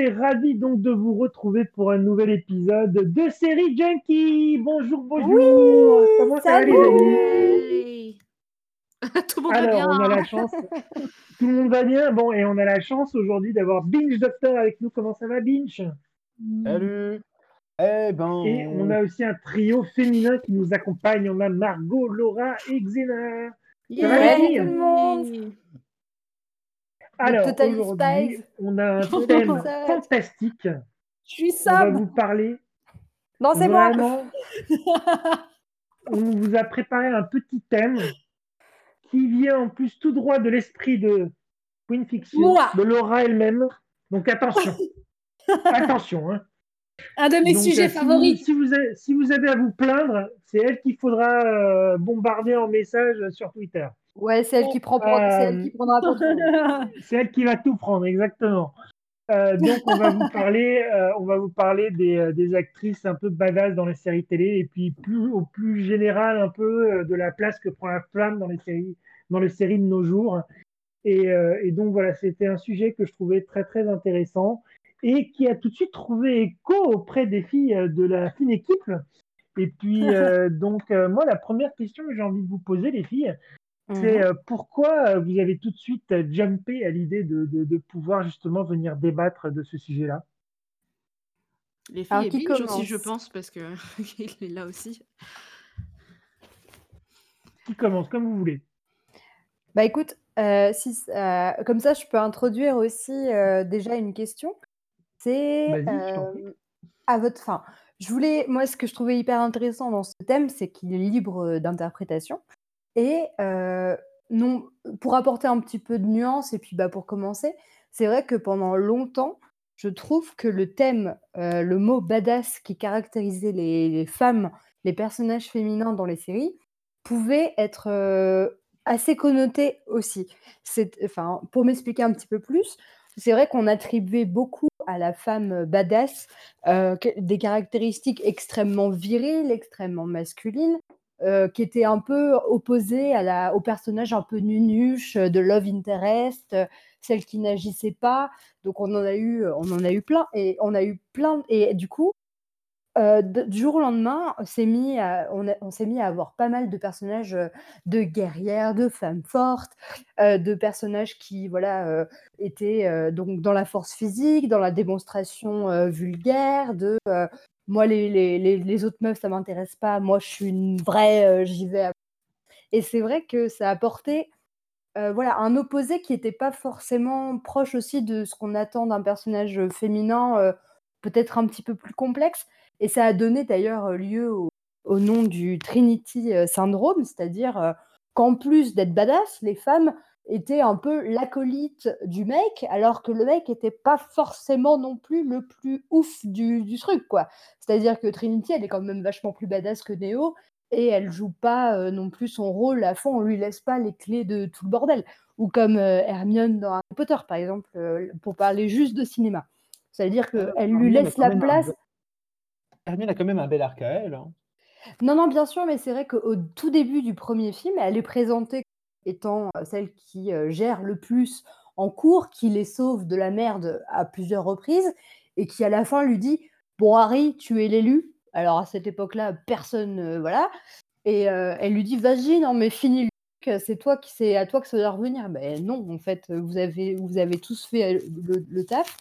et ravi donc de vous retrouver pour un nouvel épisode de Série Junkie. Bonjour, bonjour. Comment ça va les amis Tout le monde va Alors, bien. on a la chance. Tout le monde va bien. Bon, et on a la chance aujourd'hui d'avoir Binge Doctor avec nous. Comment ça va, Binge? Salut Eh Et ben, on a aussi un trio féminin qui nous accompagne. On a Margot, Laura et Xena. Ça va, Yeah, les filles? tout le monde. Alors, aujourd'hui, on a un thème fantastique. Je suis On va Sam. vous parler Non, c'est moi. On vous a préparé un petit thème qui vient en plus tout droit de l'esprit de Queen Fiction, Moi. de Laura elle-même. Donc attention, attention. hein. Un de mes Donc, sujets vous- favoris. Si vous, avez, si vous avez à vous plaindre, c'est elle qu'il faudra euh, bombarder en message sur Twitter. Ouais, c'est elle qui prend c'est elle qui prendra pour toi. C'est elle qui va tout prendre, exactement. Euh, donc, on va vous parler, euh, on va vous parler des, euh, des actrices un peu badass dans les séries télé et puis plus, au plus général un peu euh, de la place que prend la flamme dans les séries, dans les séries de nos jours. Et, euh, et donc voilà, c'était un sujet que je trouvais très très intéressant et qui a tout de suite trouvé écho auprès des filles euh, de la fine équipe. Et puis euh, donc euh, moi, la première question que j'ai envie de vous poser, les filles, c'est Mhm. euh, pourquoi euh, vous avez tout de suite euh, jumpé à l'idée de, de- de pouvoir justement venir débattre de ce sujet-là? Les filles Alors, et qui Binge aussi, je pense, parce que il est là aussi. Qui commence comme vous voulez Bah écoute, euh, si, euh, comme ça, je peux introduire aussi euh, déjà une question. C'est euh, à votre fin. Je voulais, moi, ce que je trouvais hyper intéressant dans ce thème, c'est qu'il est libre d'interprétation. Et euh, non, pour apporter un petit peu de nuance, et puis bah, pour commencer, c'est vrai que pendant longtemps, je trouve que le thème, euh, le mot badass qui caractérisait les, femmes, les personnages féminins dans les séries, pouvait être euh, assez connoté aussi. Enfin, pour m'expliquer un petit peu plus, c'est vrai qu'on attribuait beaucoup à la femme badass des caractéristiques extrêmement viriles, extrêmement masculines, euh, qui étaient un peu opposées à la, au personnage un peu nunuche euh, de Love Interest, euh, celle qui n'agissait pas. Donc on en a eu, on en a eu plein et on a eu plein et du coup du jour au lendemain, on s'est mis à, on s'est mis à avoir pas mal de personnages de guerrières, de femmes fortes, de personnages qui voilà étaient donc dans la force physique, dans la démonstration vulgaire, de moi les, les, les, autres meufs ça m'intéresse pas, moi je suis une vraie, euh, j'y vais. Et c'est vrai que ça a apporté euh, voilà un opposé qui n'était pas forcément proche aussi de ce qu'on attend d'un personnage féminin, euh, peut-être un petit peu plus complexe. Et ça a donné d'ailleurs lieu au, au nom du Trinity Syndrome, c'est-à-dire qu'en plus d'être badass, les femmes étaient un peu l'acolyte du mec, alors que le mec n'était pas forcément non plus le plus ouf du, du truc, quoi. C'est-à-dire que Trinity, elle est quand même vachement plus badass que Neo, et elle joue pas euh, non plus son rôle à fond, on lui laisse pas les clés de tout le bordel. Ou comme euh, Hermione dans Harry Potter, par exemple, euh, pour parler juste de cinéma. C'est-à-dire qu'elle lui Hermione a laisse la place. be- Hermione a quand même un bel arc à elle. hein. Non, non, bien sûr, mais c'est vrai qu'au tout début du premier film, elle est présentée étant euh, celle qui euh, gère le plus en cours, qui les sauve de la merde à plusieurs reprises, et qui à la fin lui dit Bon, Harry, tu es l'élu. Alors à cette époque-là, personne, euh, voilà. Et elle lui dit Vas-y, non, mais finis c'est toi qui c'est à toi que ça doit revenir. Ben non, en fait, vous avez, vous avez tous fait le, taf.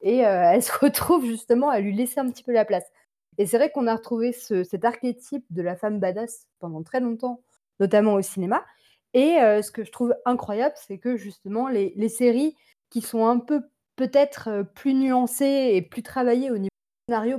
Et elle se retrouve justement à lui laisser un petit peu la place. Et c'est vrai qu'on a retrouvé ce- cet archétype de la femme badass pendant très longtemps, notamment au cinéma. Et euh, ce que je trouve incroyable, c'est que justement, les, les séries qui sont un peu peut-être euh, plus nuancées et plus travaillées au niveau du scénario,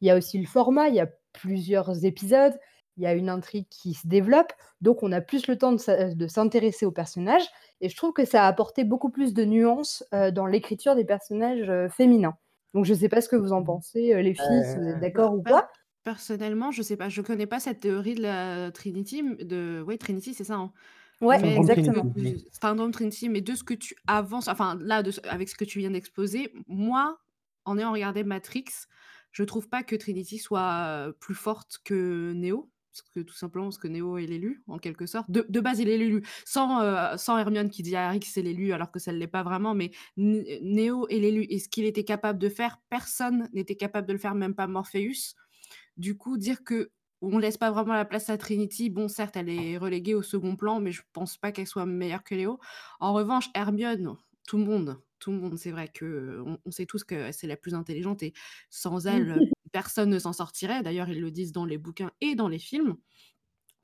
il y a aussi le format, il y a plusieurs épisodes, il y a une intrigue qui se développe, donc on a plus le temps de s'intéresser aux personnages. Et je trouve que ça a apporté beaucoup plus de nuances euh, dans l'écriture des personnages euh, féminins. Donc je ne sais pas ce que vous en pensez, euh, les filles, si vous êtes d'accord ou pas. Personnellement, je sais pas, je connais pas cette théorie de la Trinity, m- de, ouais, Trinity, c'est ça. hein. Ouais, Mais Syndrome de, exactement. Syndrome Trinity, mais de ce que tu avances, enfin là, de ce- avec ce que tu viens d'exposer, moi, en ayant regardé Matrix, je trouve pas que Trinity soit euh, plus forte que Neo. parce que tout simplement parce que Néo est l'élu, en quelque sorte. De, de base, il est l'élu, sans, euh, sans Hermione qui dit à Harry que c'est l'élu, alors que ça ne l'est pas vraiment, mais Néo est l'élu. Et ce qu'il était capable de faire, personne n'était capable de le faire, même pas Morpheus. Du coup, dire que on laisse pas vraiment la place à Trinity. Bon, certes, elle est reléguée au second plan, mais je pense pas qu'elle soit meilleure que Léo. En revanche, Hermione, tout le monde, tout le monde, c'est vrai que on, sait tous que c'est la plus intelligente et sans elle, personne ne s'en sortirait. D'ailleurs, ils le disent dans les bouquins et dans les films.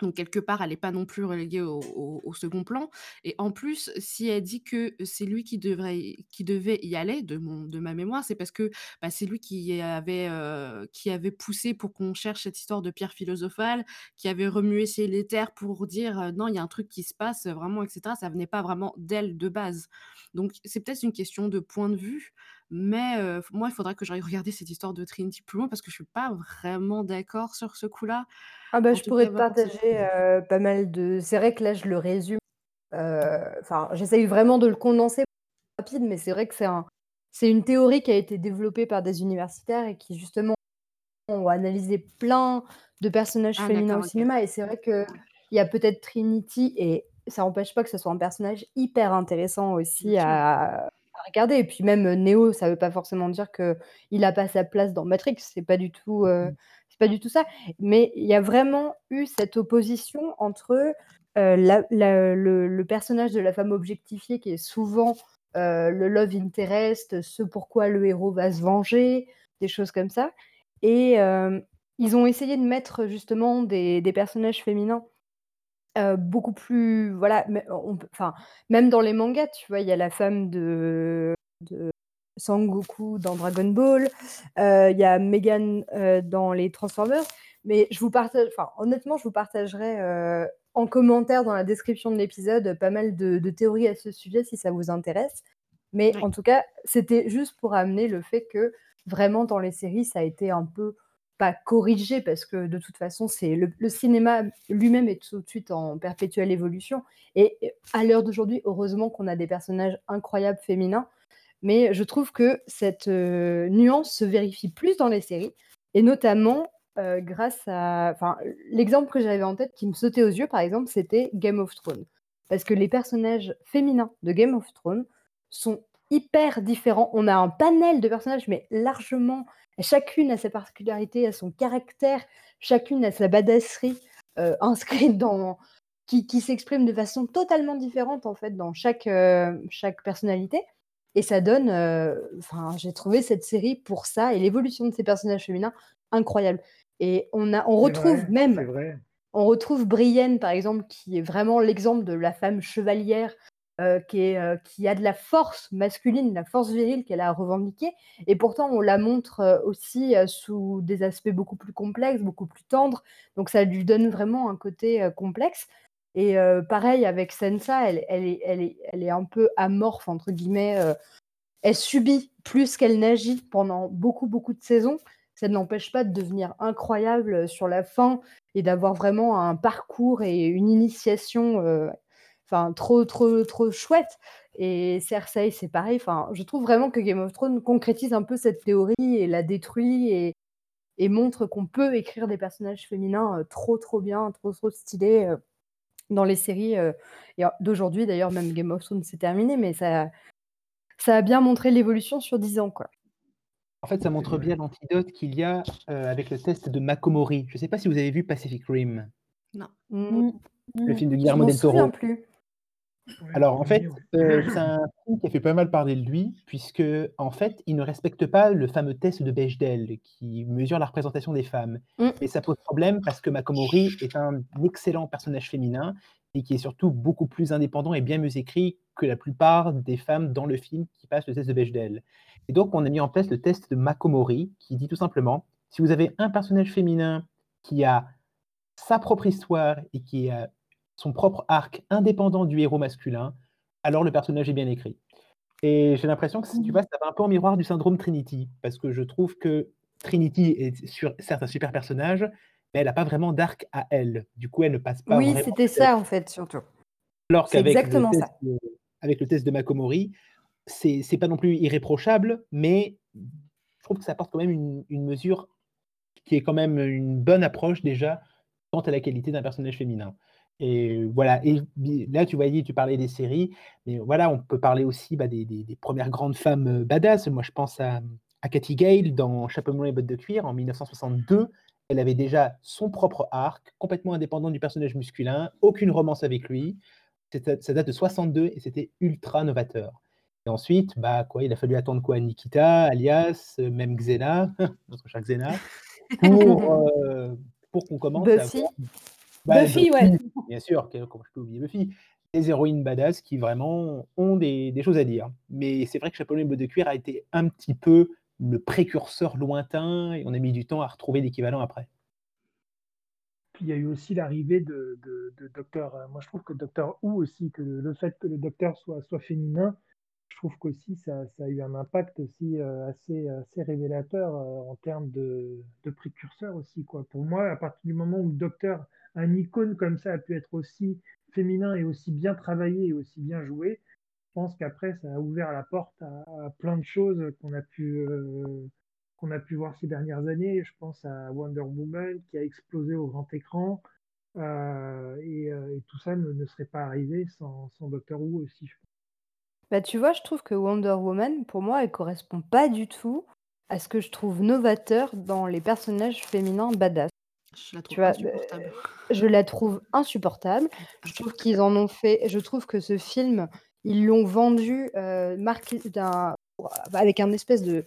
Donc quelque part, elle n'est pas non plus reléguée au, second plan. Et en plus, si elle dit que c'est lui qui, devrait, qui devait y aller, de, mon, de ma mémoire, c'est parce que bah, c'est lui qui avait, euh, qui avait poussé pour qu'on cherche cette histoire de pierre philosophale, qui avait remué les terres pour dire euh, non, il y a un truc qui se passe vraiment, etc. Ça venait pas vraiment d'elle de base. Donc c'est peut-être une question de point de vue. Mais euh, moi, il faudrait que j'aille regarder cette histoire de Trinity plus loin parce que je suis pas vraiment d'accord sur ce coup-là. Ah bah, je pourrais te partager euh, pas mal de. C'est vrai que là, je le résume. Enfin, j'essaye vraiment de le condenser rapide, mais c'est vrai que c'est un... c'est une théorie qui a été développée par des universitaires et qui justement ont analysé plein de personnages ah, féminins au cinéma. Et c'est vrai qu'il y a peut-être Trinity et ça n'empêche pas que ce soit un personnage hyper intéressant aussi à, regarder. Et puis même Neo, ça veut pas forcément dire que il a pas sa place dans Matrix. C'est pas du tout, euh, mmh. c'est pas du tout ça. Mais il y a vraiment eu cette opposition entre euh, le, personnage de la femme objectifiée qui est souvent euh, le love interest, ce pourquoi le héros va se venger, des choses comme ça. Et ils ont essayé de mettre justement des personnages féminins beaucoup plus voilà, enfin, même dans les mangas, tu vois? Il y a la femme de de Sangoku dans Dragon Ball, il y a Megan, dans les Transformers, mais je vous partage enfin, honnêtement, je vous partagerai, en commentaire dans la description de l'épisode, pas mal de théories à ce sujet si ça vous intéresse. Mais en tout cas, c'était juste pour amener le fait que, vraiment dans les séries, ça a été un peu pas corrigé parce que de toute façon, c'est le, cinéma lui-même est tout de suite en perpétuelle évolution. Et à l'heure d'aujourd'hui, heureusement qu'on a des personnages incroyables féminins. Mais je trouve que cette euh, nuance se vérifie plus dans les séries, et notamment euh, grâce à. Enfin, l'exemple que j'avais en tête qui me sautait aux yeux, par exemple, c'était Game of Thrones. Parce que les personnages féminins de Game of Thrones sont hyper différents. On a un panel de personnages, mais largement Chacune a sa particularité, a son caractère, chacune a sa badasserie euh, inscrite dans qui, qui s'exprime de façon totalement différente en fait dans chaque, euh, chaque personnalité. Et ça donne, euh, enfin, j'ai trouvé cette série pour ça et l'évolution de ces personnages féminins incroyable. Et on a, on retrouve même, on retrouve Brienne par exemple, qui est vraiment l'exemple de la femme chevalière euh, euh, qui, a de la force masculine, la force virile qu'elle a revendiquée. Et pourtant, on la montre euh, aussi sous des aspects beaucoup plus complexes, beaucoup plus tendres. Donc, ça lui donne vraiment un côté complexe. Et pareil avec est, elle, est, elle est un peu amorphe, entre guillemets. elle subit plus qu'elle n'agit pendant beaucoup, beaucoup de saisons. Ça ne l'empêche pas de devenir incroyable sur la fin et d'avoir vraiment un parcours et une initiation enfin trop trop trop chouette. Et Cersei, c'est pareil. Enfin, je trouve vraiment que Game of Thrones concrétise un peu cette théorie et la détruit et, et montre qu'on peut écrire des personnages féminins trop trop bien, trop trop stylés dans les séries d'aujourd'hui. D'ailleurs, même Game of Thrones c'est terminé, mais ça ça a bien montré l'évolution sur 10 ans, quoi. En fait, ça montre bien l'antidote qu'il y a avec le test de Makomori. Je ne sais pas si vous avez vu Pacific Rim. Non. Mmh. Le film de Guillermo del Toro. plus. Alors en fait, euh, c'est un film qui a fait pas mal parler de lui, puisque en fait, il ne respecte pas le fameux test de Bechdel qui mesure la représentation des femmes. Mm. Et ça pose problème parce que Makomori est un excellent personnage féminin et qui est surtout beaucoup plus indépendant et bien mieux écrit que la plupart des femmes dans le film qui passent le test de Bechdel. Et donc, on a mis en place le test de Makomori qui dit tout simplement, si vous avez un personnage féminin qui a sa propre histoire et qui a son propre arc indépendant du héros masculin, alors le personnage est bien écrit. Et j'ai l'impression que, tu vois, ça va un peu en miroir du syndrome Trinity, parce que je trouve que Trinity est sur, certes un super personnage, mais elle n'a pas vraiment d'arc à elle. Du coup, elle ne passe pas. Oui, c'était ça en fait, surtout. Alors qu'avec exactement le, test de, avec le test de Makomori, c'est pas non plus irréprochable, mais je trouve que ça apporte quand même une, une mesure qui est quand même une bonne approche déjà quant à la qualité d'un personnage féminin. Et voilà, et là, tu voyais, tu parlais des séries, mais voilà, on peut parler aussi bah, des, premières grandes femmes badass. Moi, je pense à, à Cathy Gale dans Chapeau melon et bottes de cuir en 1962. Elle avait déjà son propre arc, complètement indépendant du personnage masculin, aucune romance avec lui. Ça date de 62 et c'était ultra novateur. Et ensuite, bah, quoi, il a fallu attendre quoi? Nikita, alias, même Xena, notre cher Xena, pour, pour qu'on commence Buffy. à bah, Buffy, ouais. Bien sûr, comment je peux oublier Buffy Des héroïnes badass qui vraiment ont des, des choses à dire. Mais c'est vrai que Chapeau de cuir a été un petit peu le précurseur lointain et on a mis du temps à retrouver l'équivalent après. Puis il y a eu aussi l'arrivée de, de, Docteur. Euh, moi, je trouve que Docteur Who aussi, que le fait que le Docteur soit, soit féminin, je trouve qu'aussi ça, ça, a eu un impact aussi euh, assez, assez révélateur euh, en termes de, de, précurseur aussi. Quoi. Pour moi, à partir du moment où le Docteur, un icône comme ça, a pu être aussi féminin et aussi bien travaillé et aussi bien joué, pense qu'après, ça a ouvert la porte à, plein de choses qu'on a pu euh, a pu voir ces dernières années. Je pense à Wonder Woman qui a explosé au grand écran. Euh, euh, et, tout ça ne, serait pas arrivé sans, sans Doctor Who aussi. Bah, tu vois, je trouve que Wonder Woman, pour moi, elle correspond pas du tout à ce que je trouve novateur dans les personnages féminins badass. Je la trouve insupportable. je la trouve insupportable. Je trouve qu'ils en ont fait. Je trouve que ce film ils l'ont vendu euh, avec un espèce de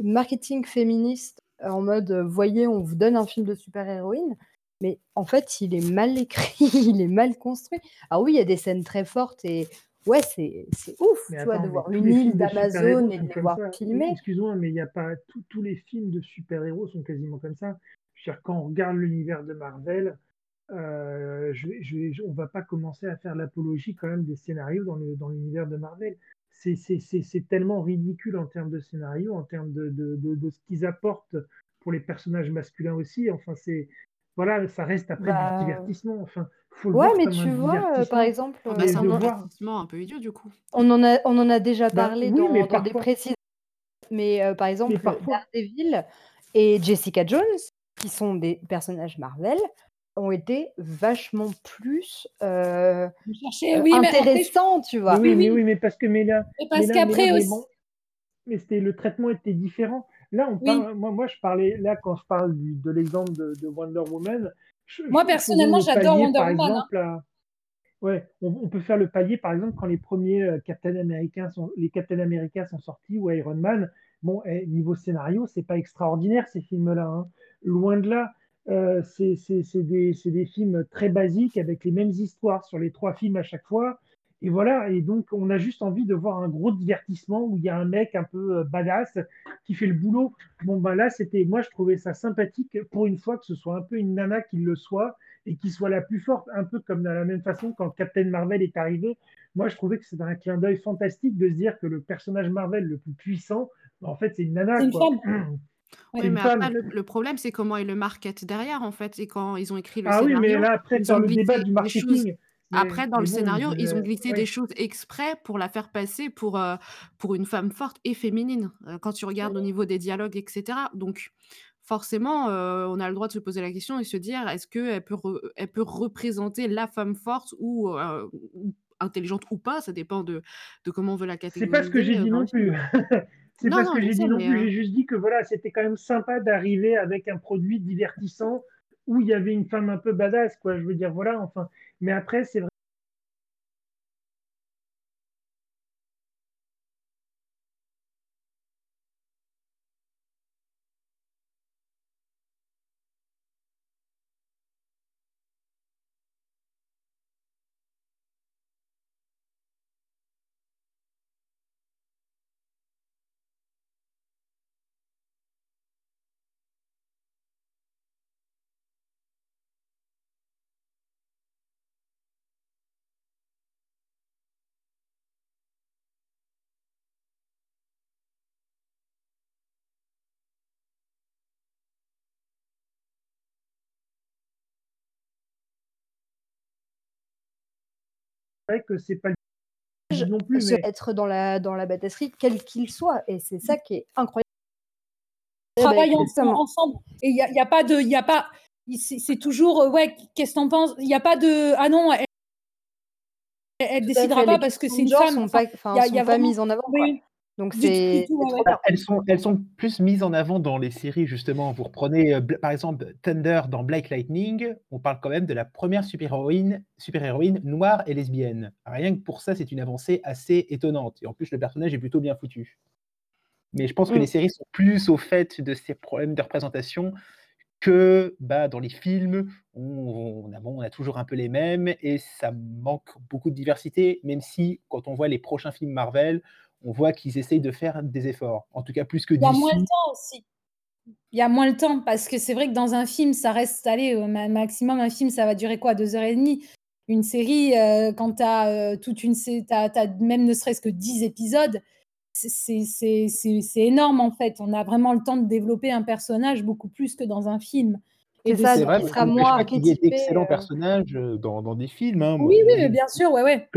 marketing féministe en mode euh, voyez, on vous donne un film de super-héroïne. Mais en fait, il est mal écrit, il est mal construit. Alors oui, il y a des scènes très fortes et ouais, c'est ouf, tu vois, de voir une île d'Amazon et de les voir filmer. Excuse-moi, mais il n'y a pas tous les films de super-héros sont quasiment comme ça. Quand on regarde l'univers de Marvel, euh, je, on va pas commencer à faire l'apologie quand même des scénarios dans, dans l'univers de Marvel. C'est tellement ridicule en termes de scénario, en termes de, de, de, ce qu'ils apportent pour les personnages masculins aussi. Enfin, c'est voilà, ça reste après du bah, divertissement. Enfin, faut le ouais, mais tu vois, euh, par exemple, ah bah, c'est un divertissement un peu idiot du coup. On en a, on en a déjà bah parlé dans, dans des précises. Mais euh, par exemple, Daredevil et Jessica Jones, qui sont des personnages Marvel, ont été vachement plus euh, intéressants, tu vois. Oui, oui, oui, mais parce que mais là, parce qu'après aussi. Mais, c'était le traitement était différent. Là, on parle, moi, moi, je parlais là quand je parle de l'exemple de, Wonder Woman. moi personnellement, j'adore Wonder Woman. Hein. Ouais, on, peut faire le palier par exemple quand les premiers euh, Captain Américains sont les Captain America sont sortis ou Iron Man. Bon, eh, niveau scénario, c'est pas extraordinaire ces films-là. Hein. Loin de là. Euh, c'est des, des, films très basiques avec les mêmes histoires sur les trois films à chaque fois. Et voilà, et donc on a juste envie de voir un gros divertissement où il y a un mec un peu euh, badass qui fait le boulot. Bon, ben là, c'était, moi je trouvais ça sympathique pour une fois que ce soit un peu une nana qui le soit et qui soit la plus forte, un peu comme de la même façon quand Captain Marvel est arrivé. Moi je trouvais que c'était un clin d'œil fantastique de se dire que le personnage Marvel le plus puissant, en fait, c'est une nana. Une quoi. Oui, mais après, le, problème, c'est comment ils le marketent derrière, en fait. Et quand ils ont écrit le ah scénario. oui, mais là, après, dans le débat du marketing. Après, dans le scénario, ils ont glissé des choses exprès pour la faire passer pour, euh, pour une femme forte et féminine, euh, quand tu regardes au niveau des dialogues, etc. Donc, forcément, euh, on a le droit de se poser la question et se dire est-ce qu'elle peut, elle peut représenter la femme forte ou, intelligente ou pas? Ça dépend de, de comment on veut la catégoriser. C'est pas ce que j'ai dit non plus. C'est pas ce que j'ai dit non plus. Euh, j'ai juste dit que voilà, c'était quand même sympa d'arriver avec un produit divertissant où il y avait une femme un peu badass, quoi. Je veux dire, voilà, enfin. Mais après, c'est vrai. Que c'est pas non plus. Être dans la, dans la bâtisserie, quel qu'il soit. Et c'est ça qui est incroyable. Travaillons ensemble. Et il n'y a, y a, pas de. Y a pas... c'est toujours ouais, qu'est-ce que t'en penses? Il n'y a pas de ah non, elle, ne décidera pas parce que c'est une femme. Sont pas, il y a, pas mise en avant. Donc c'est elles sont elles sont plus mises en avant dans les séries justement. Vous reprenez euh, par exemple Thunder dans Black Lightning, on parle quand même de la première super-héroïne super-héroïne noire et lesbienne. Rien que pour ça, c'est une avancée assez étonnante et en plus le personnage est plutôt bien foutu. Mais je pense que mmh. les séries sont plus au fait de ces problèmes de représentation que bah, dans les films, on, a, on a toujours un peu les mêmes et ça manque beaucoup de diversité, même si quand on voit les prochains films Marvel, on voit qu'ils essayent de faire des efforts, en tout cas plus que Il y a moins de temps aussi. Il y a moins de temps parce que c'est vrai que dans un film, ça reste, allez, au maximum, un film, ça va durer quoi Deux heures et demie? Une série, euh, quand tu as euh, toute une. Tu as, même ne serait-ce que dix épisodes, c'est énorme en fait. On a vraiment le temps de développer un personnage beaucoup plus que dans un film. Et ça, vrai, sera moins Il y a d'excellents euh. personnages dans, dans, des films. Hein, oui, oui, bien sûr, ouais, ouais.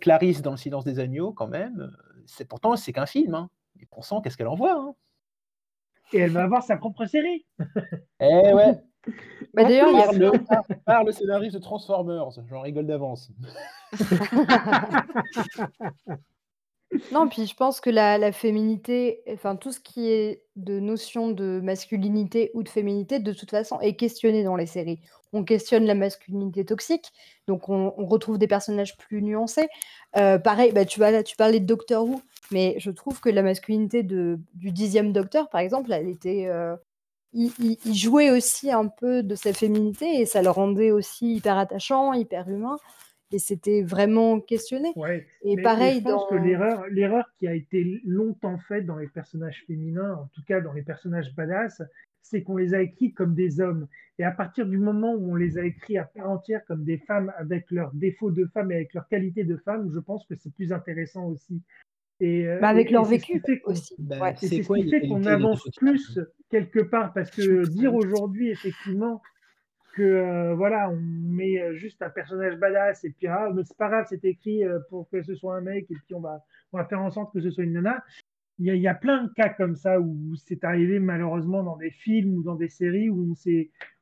Clarisse dans Le Silence des Agneaux, quand même, c'est pourtant c'est qu'un film. Hein. Et pourtant, qu'est-ce qu'elle envoie hein. Et elle va avoir sa propre série. eh ouais. Bah, D'ailleurs, il y a le, par le scénariste de Transformers, j'en rigole d'avance. Non, puis je pense que la féminité, enfin tout ce qui est de notion de masculinité ou de féminité, de toute façon, est questionné dans les séries. On questionne la masculinité toxique, donc on retrouve des personnages plus nuancés. Euh, pareil, bah, tu tu parlais de Doctor Who, mais je trouve que la masculinité du dixième Docteur, par exemple, elle était, euh, il jouait aussi un peu de sa féminité et ça le rendait aussi hyper attachant, hyper humain et c'était vraiment questionné. et pareil, je pense que l'erreur, l'erreur qui a été longtemps faite dans les personnages féminins, en tout cas dans les personnages badass, c'est qu'on les a écrits comme des hommes. Et à partir du moment où on les a écrits à part entière comme des femmes avec leurs défauts de femmes et avec leurs qualités de femmes, je pense que c'est plus intéressant aussi. Et, euh, bah avec leur vécu aussi. Bah, c'est ce qui fait qu'on avance plus quelque part, parce que dire aujourd'hui, effectivement, que euh, voilà, on met euh, juste un personnage badass et puis ah, c'est pas grave, c'est écrit euh, pour que ce soit un mec et puis on va, on va faire en sorte que ce soit une nana. Il y, a, il y a plein de cas comme ça où c'est arrivé malheureusement dans des films ou dans des séries où, on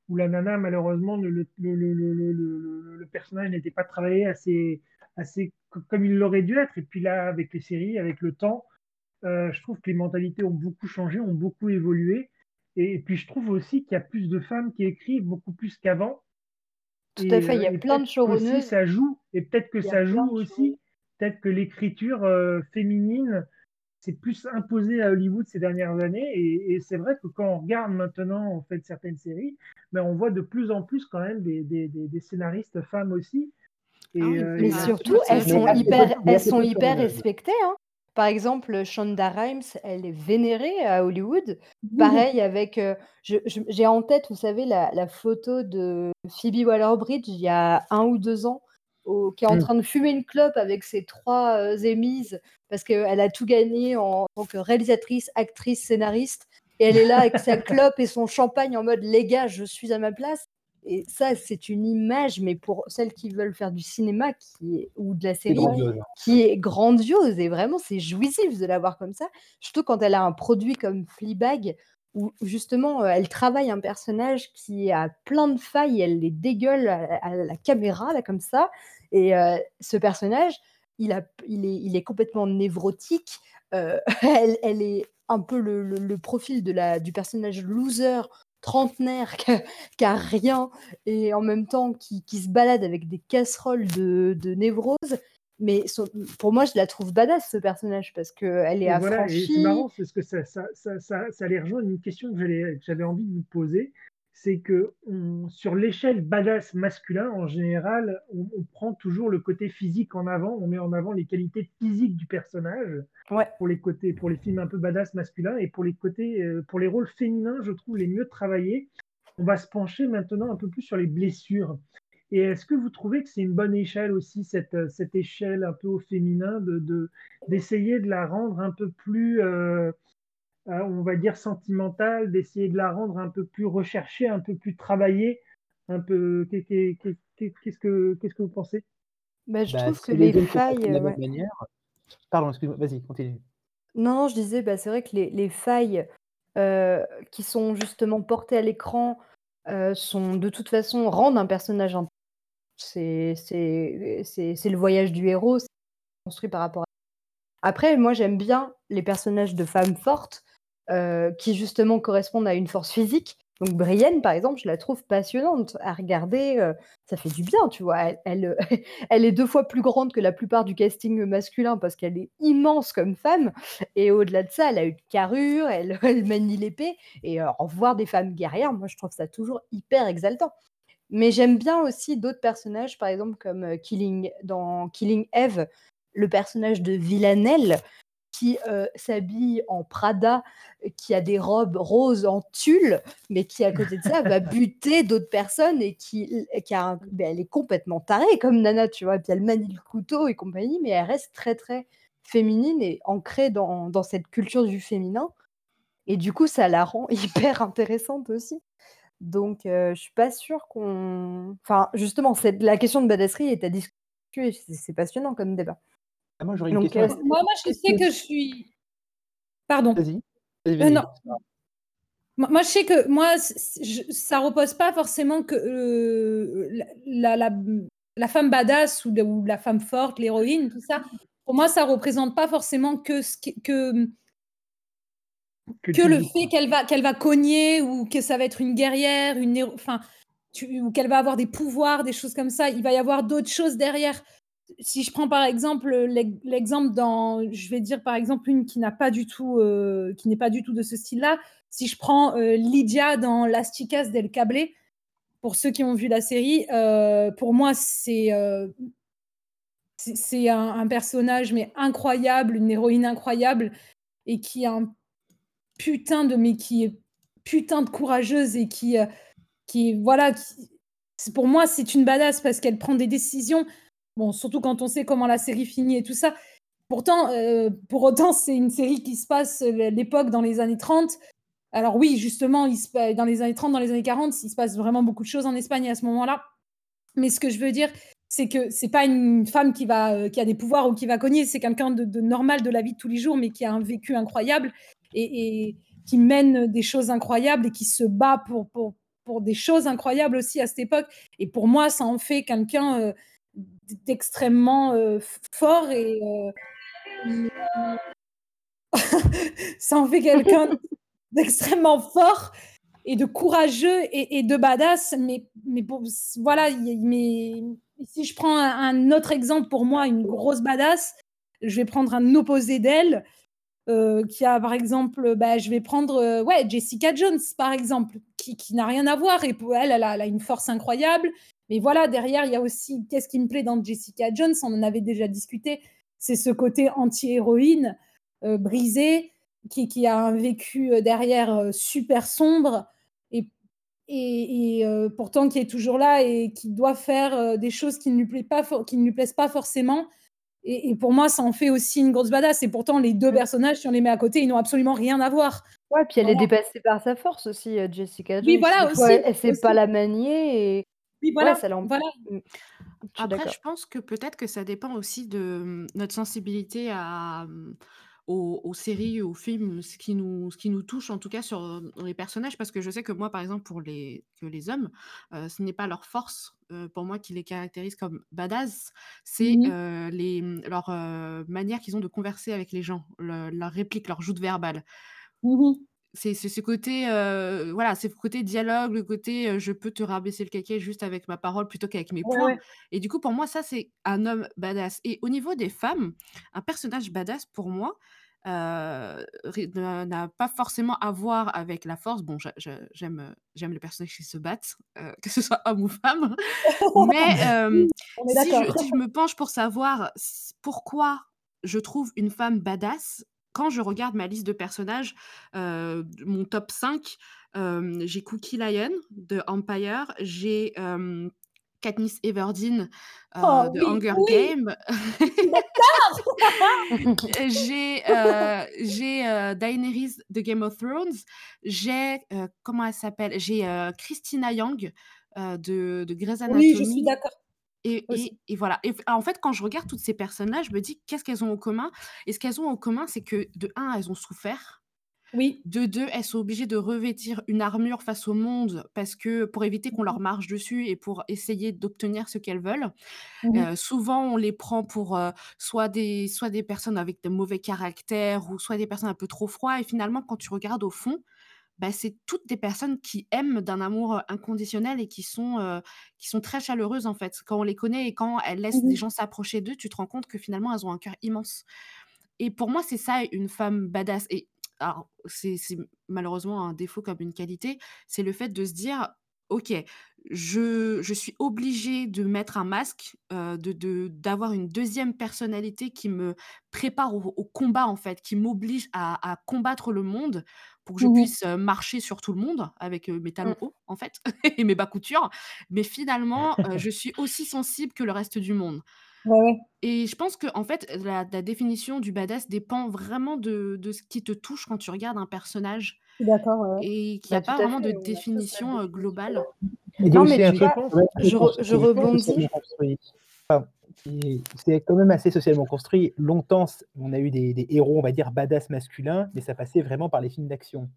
où la nana, malheureusement, le, le, le, le personnage n'était pas travaillé assez, assez comme il l'aurait dû être. Et puis là, avec les séries, avec le temps, je trouve que les mentalités ont beaucoup changé, ont beaucoup évolué. Et, puis je trouve aussi qu'il y a plus de femmes qui écrivent beaucoup plus qu'avant. Tout à fait, il y a euh, plein de showrunneuses. ça joue, et peut-être que ça joue aussi, peut-être que l'écriture euh, féminine s'est plus imposée à Hollywood ces dernières années. Et, c'est vrai que quand on regarde maintenant en fait certaines séries, ben, on voit de plus en plus quand même des, des, des, scénaristes femmes aussi. Et, ah euh, mais surtout, elles sont hyper, elles sont hyper respectées. Hein. Par exemple, Shonda Rhimes, elle est vénérée à Hollywood. Pareil avec, j'ai en tête, vous savez, la, photo de Phoebe Waller-Bridge il y a un ou deux ans, qui est en mmh. train de fumer une clope avec ses trois émises parce qu'elle a tout gagné en tant que réalisatrice, actrice, scénariste. Et elle est là avec sa clope et son champagne en mode les gars, je suis à ma place. Et ça, c'est une image, mais pour celles qui veulent faire du cinéma qui est, ou de la série, qui est grandiose. Et vraiment, c'est jouissif de la voir comme ça. Surtout quand elle a un produit comme Fleabag, où justement, euh, elle travaille un personnage qui a plein de failles, elle les dégueule à, la caméra, là, comme ça. Et euh, ce personnage, il, a, il, est, il est complètement névrotique. Euh, elle, elle, est un peu le, le, profil de la, du personnage loser trentenaire qui a, rien et en même temps qui, se balade avec des casseroles de, névrose. Mais pour moi, je la trouve badass ce personnage parce qu'elle est affranchie. c'est marrant parce que ça, ça, ça, ça, ça allait rejoindre une question que j'avais envie de vous poser c'est que sur l'échelle badass masculin, en général, on, prend toujours le côté physique en avant, on met en avant les qualités physiques du personnage pour les côtés, pour les films un peu badass masculins et pour les côtés, euh, pour les rôles féminins, je trouve les mieux travaillés. On va se pencher maintenant un peu plus sur les blessures. Et est-ce que vous trouvez que c'est une bonne échelle aussi, cette, cette échelle un peu au féminin, d'essayer de, de, la rendre un peu plus euh, euh, on va dire, sentimentale, d'essayer de la rendre un peu plus recherchée, un peu plus travaillée, un peu. Qu'est-ce que, qu'est-ce que vous pensez? Bah, Je bah, trouve que les, failles. Pardon, excuse-moi, vas-y, continue. Non, je disais, bah, c'est vrai que les, failles euh, qui sont justement portées à l'écran sont de toute façon rendent un personnage c'est c'est le voyage du héros, c'est construit par rapport à après moi j'aime bien les personnages de femmes fortes, qui justement correspondent à une force physique. Donc Brienne, par exemple, je la trouve passionnante à regarder, ça fait du bien, tu vois? Elle elle, est deux fois plus grande que la plupart du casting masculin parce qu'elle est immense comme femme et au-delà de ça, elle a une carrure, elle elle manie l'épée et en voir des femmes guerrières, moi je trouve ça toujours hyper exaltant. Mais j'aime bien aussi d'autres personnages, par exemple comme, Killing dans Killing Eve, le personnage de Villanelle qui s'habille en Prada, qui a des robes roses en tulle, mais qui à côté de ça va buter d'autres personnes et qui, qui a ben, elle est complètement tarée comme Nana, tu vois. Puis elle manie le couteau et compagnie, mais elle reste très très féminine et ancrée dans, dans cette culture du féminin. Et du coup, ça la rend hyper intéressante aussi. Donc, je je suis pas sûre qu'on. Enfin, justement, la question de badasserie est à discuter. C'est passionnant comme débat. Ah, moi, j'aurais une question. Euh, moi, moi, je sais que je suis. Pardon. Vas-y. Euh, non. Moi, je sais que moi, ça repose pas forcément que euh, la, la, la, femme badass ou, ou la femme forte, l'héroïne, tout ça. Pour moi, ça représente pas forcément que, ce que, que, le fait qu'elle va, qu'elle va cogner ou que ça va être une guerrière, une enfin, ou qu'elle va avoir des pouvoirs, des choses comme ça. Il va y avoir d'autres choses derrière si je prends par exemple l'exemple dans, je vais dire par exemple une qui n'a pas du tout, euh, qui n'est pas du tout de ce style-là. Si je prends euh, Lydia dans Las Chicas del Cable, pour ceux qui ont vu la série, euh, pour moi c'est c'est un, personnage mais incroyable, une héroïne incroyable et qui a un putain de mais qui est putain de courageuse et qui qui voilà, pour moi c'est une badass parce qu'elle prend des décisions Bon, surtout quand on sait comment la série finit et tout ça. Pourtant, euh, pour autant, c'est une série qui se passe euh, l'époque dans les années 30. Alors oui, justement, dans les années 30, dans les années 40, il se passe vraiment beaucoup de choses en Espagne à ce moment-là. Mais ce que je veux dire, c'est que c'est pas une femme qui euh, a des pouvoirs ou qui va cogner, c'est quelqu'un de, normal de la vie de tous les jours, mais qui a un vécu incroyable et, qui mène des choses incroyables et qui se bat pour des choses incroyables aussi à cette époque. Et pour moi, ça en fait quelqu'un d'extrêmement euh, fort et euh, ça en fait quelqu'un d'extrêmement fort et de courageux et, de badass. Mais, mais voilà, mais si je prends un, autre exemple pour moi, une grosse badass, je vais prendre un opposé d'elle. Euh, qui a par exemple, bah, je vais prendre ouais, Jessica Jones par exemple, qui, qui n'a rien à voir et elle, elle a, une force incroyable, mais voilà, derrière, il y a aussi, qu'est-ce qui me plaît dans Jessica Jones? On en avait déjà discuté, c'est ce côté anti-héroïne, euh, brisé, qui, qui, a un vécu euh, derrière euh, super sombre, et, et, pourtant qui est toujours là et qui doit faire des choses qui ne lui, pas qui ne lui plaisent pas forcément. Et, pour moi, ça en fait aussi une grosse badass. Et pourtant, les deux personnages, si on les met à côté, ils n'ont absolument rien à voir. Ouais, puis elle est dépassée par sa force aussi, Jessica Jones. Oui, voilà, aussi. elle ne sait pas la manier et oui, voilà, voilà. Mmh. Après, je pense que peut-être que ça dépend aussi de mmh, notre sensibilité à, mmh, aux, séries, aux films, ce qui nous, ce qui nous touche en tout cas sur les personnages, parce que je sais que moi, par exemple, pour les, que les hommes, ce n'est pas leur force, pour moi, qui les caractérise comme badass, c'est les, leur manière qu'ils ont de converser avec les gens, leur réplique, leur joute verbale. C'est ce côté, voilà, c'est le côté dialogue, le côté, je peux te rabaisser le caquet juste avec ma parole plutôt qu'avec mes poings et du coup, pour moi, ça, c'est un homme badass. Et au niveau des femmes, un personnage badass pour moi, n'a pas forcément à voir avec la force. Bon, j'aime, j'aime les personnages qui se battent, que ce soit homme ou femme, mais si je me penche pour savoir pourquoi je trouve une femme badass, quand je regarde ma liste de personnages, mon top 5, j'ai Cookie Lion de Empire, j'ai Katniss Everdeen oh de Hunger Games. j'ai j'ai Daenerys de Game of Thrones. J'ai comment elle s'appelle? J'ai Christina Young de, de Grey's Anatomy. Oui, je suis d'accord. Et, voilà. Et en fait, quand je regarde toutes ces personnes-là, je me dis qu'est-ce qu'elles ont en commun? Et ce qu'elles ont en commun, c'est que de un, elles ont souffert. Oui. De deux, elles sont obligées de revêtir une armure face au monde parce que pour éviter qu'on leur marche dessus et pour essayer d'obtenir ce qu'elles veulent. Mmh souvent, on les prend pour, soit des soit des personnes avec de mauvais caractères ou soit des personnes un peu trop froides et finalement, quand tu regardes au fond, bah, c'est toutes des personnes qui aiment d'un amour, inconditionnel et qui sont, qui sont très chaleureuses, en fait. Quand on les connaît et quand elles laissent des mmh gens s'approcher d'eux, tu te rends compte que finalement, elles ont un cœur immense. Et pour moi, c'est ça une femme badass. Et alors c'est malheureusement un défaut comme une qualité, c'est le fait de se dire: «OK, je je suis obligée de mettre un masque, heu, de de d'avoir une deuxième personnalité qui me prépare au au combat, en fait, qui m'oblige à à combattre le monde pour que je Mmh puisse, marcher sur tout le monde avec, mes talons Mmh. hauts, en fait et mes bas coutures. Mais finalement, je suis aussi sensible que le reste du monde Ouais, ouais. et je pense qu'en fait, la la définition du badass dépend vraiment de de ce qui te touche quand tu regardes un personnage d'accord, ouais, et qu'il y a Bah, tout pas vraiment de fait, a définition, globale. A Non, mais tu vois, je je rebondis. C'est quand même assez socialement construit. Longtemps, on a eu des des héros, on va dire badass masculins, mais ça passait vraiment par les films d'action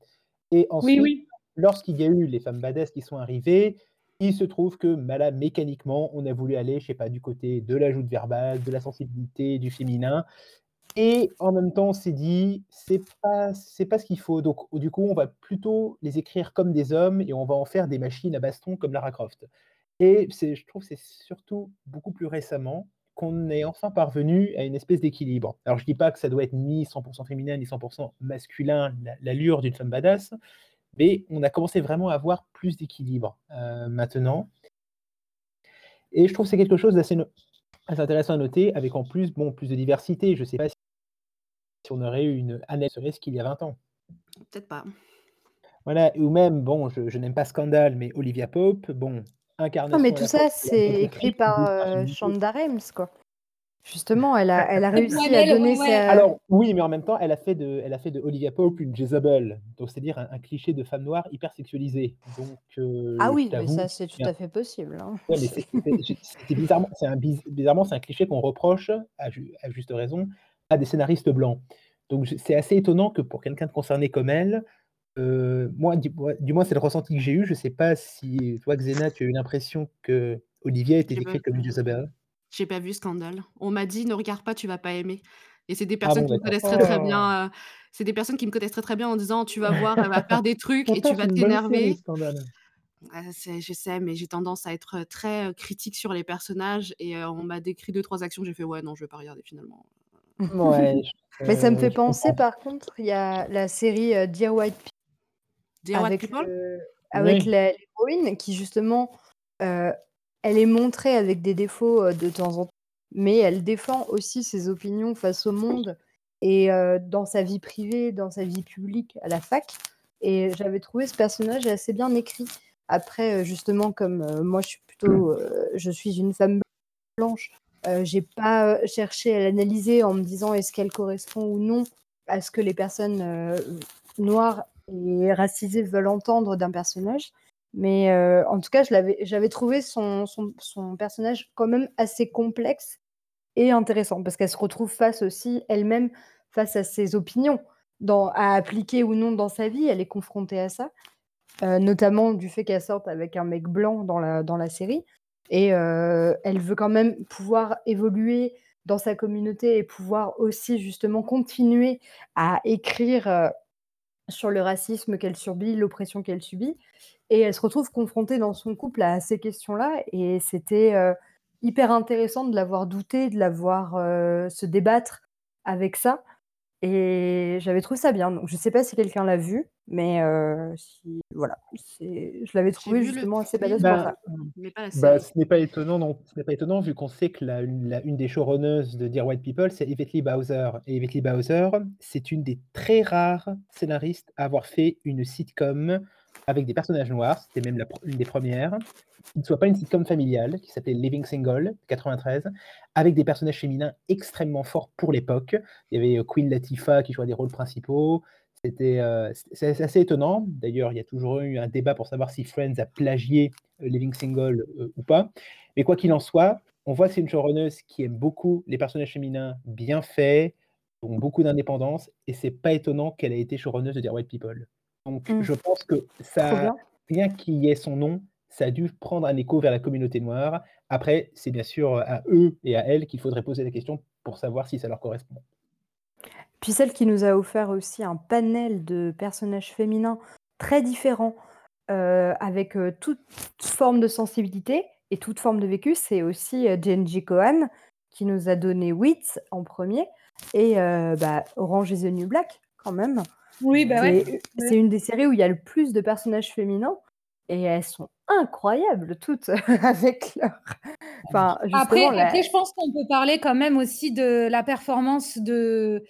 et ensuite, oui. lorsqu'il y a eu les femmes badass qui sont arrivées, il se trouve que, là, mécaniquement, on a voulu aller, je sais pas, du côté de l'ajout de verbal, de la sensibilité, du féminin et en même temps, on s'est dit: «C'est pas c'est pas ce qu'il faut», donc du coup, on va plutôt les écrire comme des hommes et on va en faire des machines à baston comme Lara Croft et c'est je trouve que c'est surtout beaucoup plus récemment qu'on est enfin parvenu à une espèce d'équilibre. Alors je dis pas que ça doit être ni 100% féminin, ni 100% masculin, l'a l'allure d'une femme badass, mais on a commencé vraiment à avoir plus d'équilibre, heu, maintenant et je trouve que c'est quelque chose d'assez no intéressant à noter avec en plus, bon, plus de diversité. Je sais pas si on aurait eu une Anne Sommers qu'il y a 20 ans. Peut-être pas. Voilà, ou même, bon, je je n'aime pas Scandale, mais Olivia Pope, bon, Non, mais à tout la ça, fois c'est écrit par, personnalité. Shonda Rhimes, quoi. Justement, elle a elle a réussi à elle donner ouais, sa Alors oui, mais en même temps, elle a fait de elle a fait de Olivia Pope une Jezebel, donc c'est-à-dire un un cliché de femme noire hyper sexualisée, donc ah je oui, mais t'avoue ça, c'est tout à fait possible, hein. Ouais, mais c'est bizarrement c'est un biz bizarrement, c'est un cliché qu'on reproche, à ju à juste raison, à des scénaristes blancs. Donc je c'est assez étonnant que pour quelqu'un de concerné comme elle, heu, moi du moi du moins c'est le ressenti que j'ai eu, je sais pas si toi Xena, tu as eu l'impression qu'Olivia était J'ai pas décrite comme une j'ai pas vu Scandale. On m'a dit: «Ne regarde pas, tu vas pas aimer» et c'est des Ah personnes bon, qui me d'accord. connaissent très, très Oh! bien, heu, c'est des personnes qui me connaissent très, très bien en disant: «Tu vas voir, elle va faire des trucs et Pourtant, tu c'est vas une bonne série, t'énerver». Scandale. Ah, c'est je sais, mais j'ai tendance à être, très, heu, critique sur les personnages et heu, on m'a décrit deux trois actions, j'ai fait: «Ouais, non, je vais pas regarder finalement». Je Mais ça me heu, fait je penser, comprends. par contre, il y a la série, heu, Dear White Pe Dear White avec People? le avec Oui. la l'héroïne qui justement, heu, elle est montrée avec des défauts, heu, de temps en temps, mais elle défend aussi ses opinions face au monde et heu, dans sa vie privée, dans sa vie publique à la fac et j'avais trouvé ce personnage assez bien écrit. Après, justement, comme, moi je suis plutôt, je suis une femme blanche, heu, j'ai pas, cherché à l'analyser en me disant: «Est-ce qu'elle correspond ou non à ce que les personnes, noires et racisées veulent entendre d'un personnage?» mais heu, en tout cas, j'avais trouvé son son son personnage quand même assez complexe et intéressant parce qu'elle se retrouve face aussi elle-même face à ses opinions dans à appliquer ou non dans sa vie. Elle est confrontée à ça, heu, notamment du fait qu'elle sorte avec un mec blanc dans la dans la série et heu, elle veut quand même pouvoir évoluer dans sa communauté et pouvoir aussi justement continuer à écrire, sur le racisme qu'elle subit, l'oppression qu'elle subit. Et elle se retrouve confrontée dans son couple à ces questions-là. Et c'était, heu, hyper intéressant de la voir douter, de la voir, heu, se débattre avec ça. Et j'avais trouvé ça bien. Donc je sais pas si quelqu'un l'a vu, mais si voilà, je l'avais trouvé le justement assez badass pour film, Ben, ça. mais pas la bah, ce n'est pas étonnant non ce n'est pas étonnant vu qu'on sait que la une la une des showrunners de Dear White People, c'est Yvette Lee Bowser et Yvette Lee Bowser, c'est une des très rares scénaristes à avoir fait une sitcom avec des personnages noirs. C'était même la une des premières, qui ne soit pas une sitcom familiale, qui s'appelait Living Single, 93, avec des personnages féminins extrêmement forts pour l'époque. Il y avait, Queen Latifah qui jouait des rôles principaux. C'était, c'est assez étonnant. D'ailleurs, il y a toujours eu un débat pour savoir si Friends a plagié, heu, Living Single, heu, ou pas. Mais quoi qu'il en soit, on voit que c'est une showrunneuse qui aime beaucoup les personnages féminins bien faits, ont beaucoup d'indépendance et c'est pas étonnant qu'elle ait été showrunner de Dear White People. Donc Mmh. je pense que ça rien qu'il y ait son nom, ça a dû prendre un écho vers la communauté noire. Après, c'est bien sûr, à eux et à elle qu'il faudrait poser la question pour savoir si ça leur correspond. Puis celle qui nous a offert aussi un panel de personnages féminins très différents, heu, avec, heu, toute forme de sensibilité et toute forme de vécu, c'est aussi, heu, Jenji Kohan qui nous a donné Wits en premier et heu, bah, Orange is the New Black quand même. Oui, bah, ouais. C'est c'est une des séries où il y a le plus de personnages féminins et elles sont incroyables toutes avec leur enfin Après justement la après je pense qu'on peut parler quand même aussi de la performance de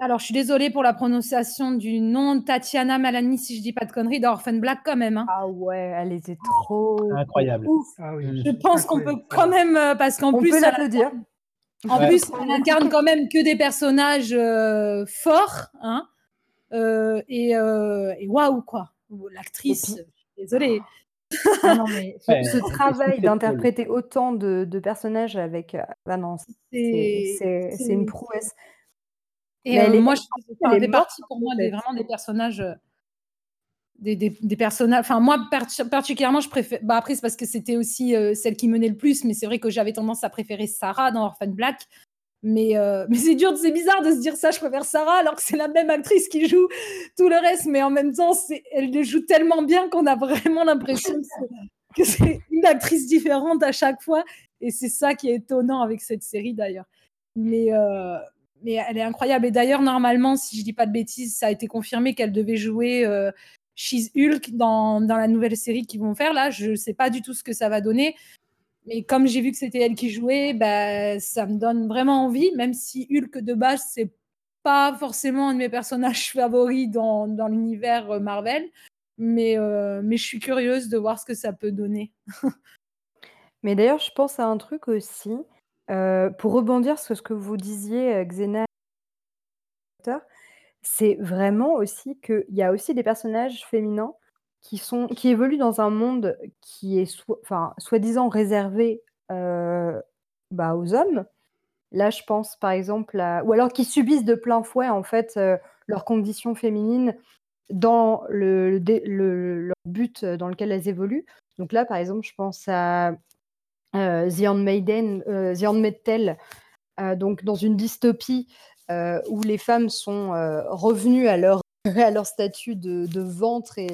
alors je suis désolée pour la prononciation du nom, Tatiana Maslany, si je dis pas de conneries, dans Orphan Black quand même, hein. Ah ouais, elle était trop Incroyable. ouf. Ah oui. Mmh. Je pense qu'on peut quand même, heu, parce qu'en plus peut elle en Ouais. plus elle incarne quand même que des personnages, heu, forts, hein, heu et waouh quoi. L'actrice, puis- je suis désolée. Ah non mais ce Ouais, travail d'interpréter autant de de personnages avec, bah non, c'est c'est une prouesse. Et est moi, je elle ça est fait morte partie pour moi des vraiment des personnages, heu, des des des personnages enfin moi parti particulièrement je préfère bah, après c'est parce que c'était aussi, heu, celle qui menait le plus, mais c'est vrai que j'avais tendance à préférer Sarah dans Orphan Black. Mais mais c'est dur, c'est bizarre de se dire ça, je préfère Sarah alors que c'est la même actrice qui joue tout le reste, mais en même temps, elle le joue tellement bien qu'on a vraiment l'impression que c'est une actrice différente à chaque fois et c'est ça qui est étonnant avec cette série d'ailleurs. Mais mais elle est incroyable et d'ailleurs normalement, si je dis pas de bêtises, ça a été confirmé qu'elle devait jouer, heu, She-Hulk dans dans la nouvelle série qu'ils vont faire là. Je sais pas du tout ce que ça va donner, mais comme j'ai vu que c'était elle qui jouait, bah, ça me donne vraiment envie, même si Hulk de base, c'est pas forcément un de mes personnages favoris dans dans l'univers, heu, Marvel, mais heu, mais je suis curieuse de voir ce que ça peut donner. Mais d'ailleurs, je pense à un truc aussi, pour rebondir sur ce que vous disiez, heu, Xena c'est vraiment aussi qu'il y a aussi des personnages féminins qui sont qui évoluent dans un monde qui est soi enfin, soi-disant réservé, bah, aux hommes. Là, je pense par exemple à ou alors qui subissent de plein fouet en fait, heu, leurs conditions féminines dans le leur but, dans lequel elles évoluent. Donc là, par exemple, je pense à, The Handmaiden, heu, The heu, donc dans une dystopie, où les femmes sont, revenues à leur à leur statut de de ventre et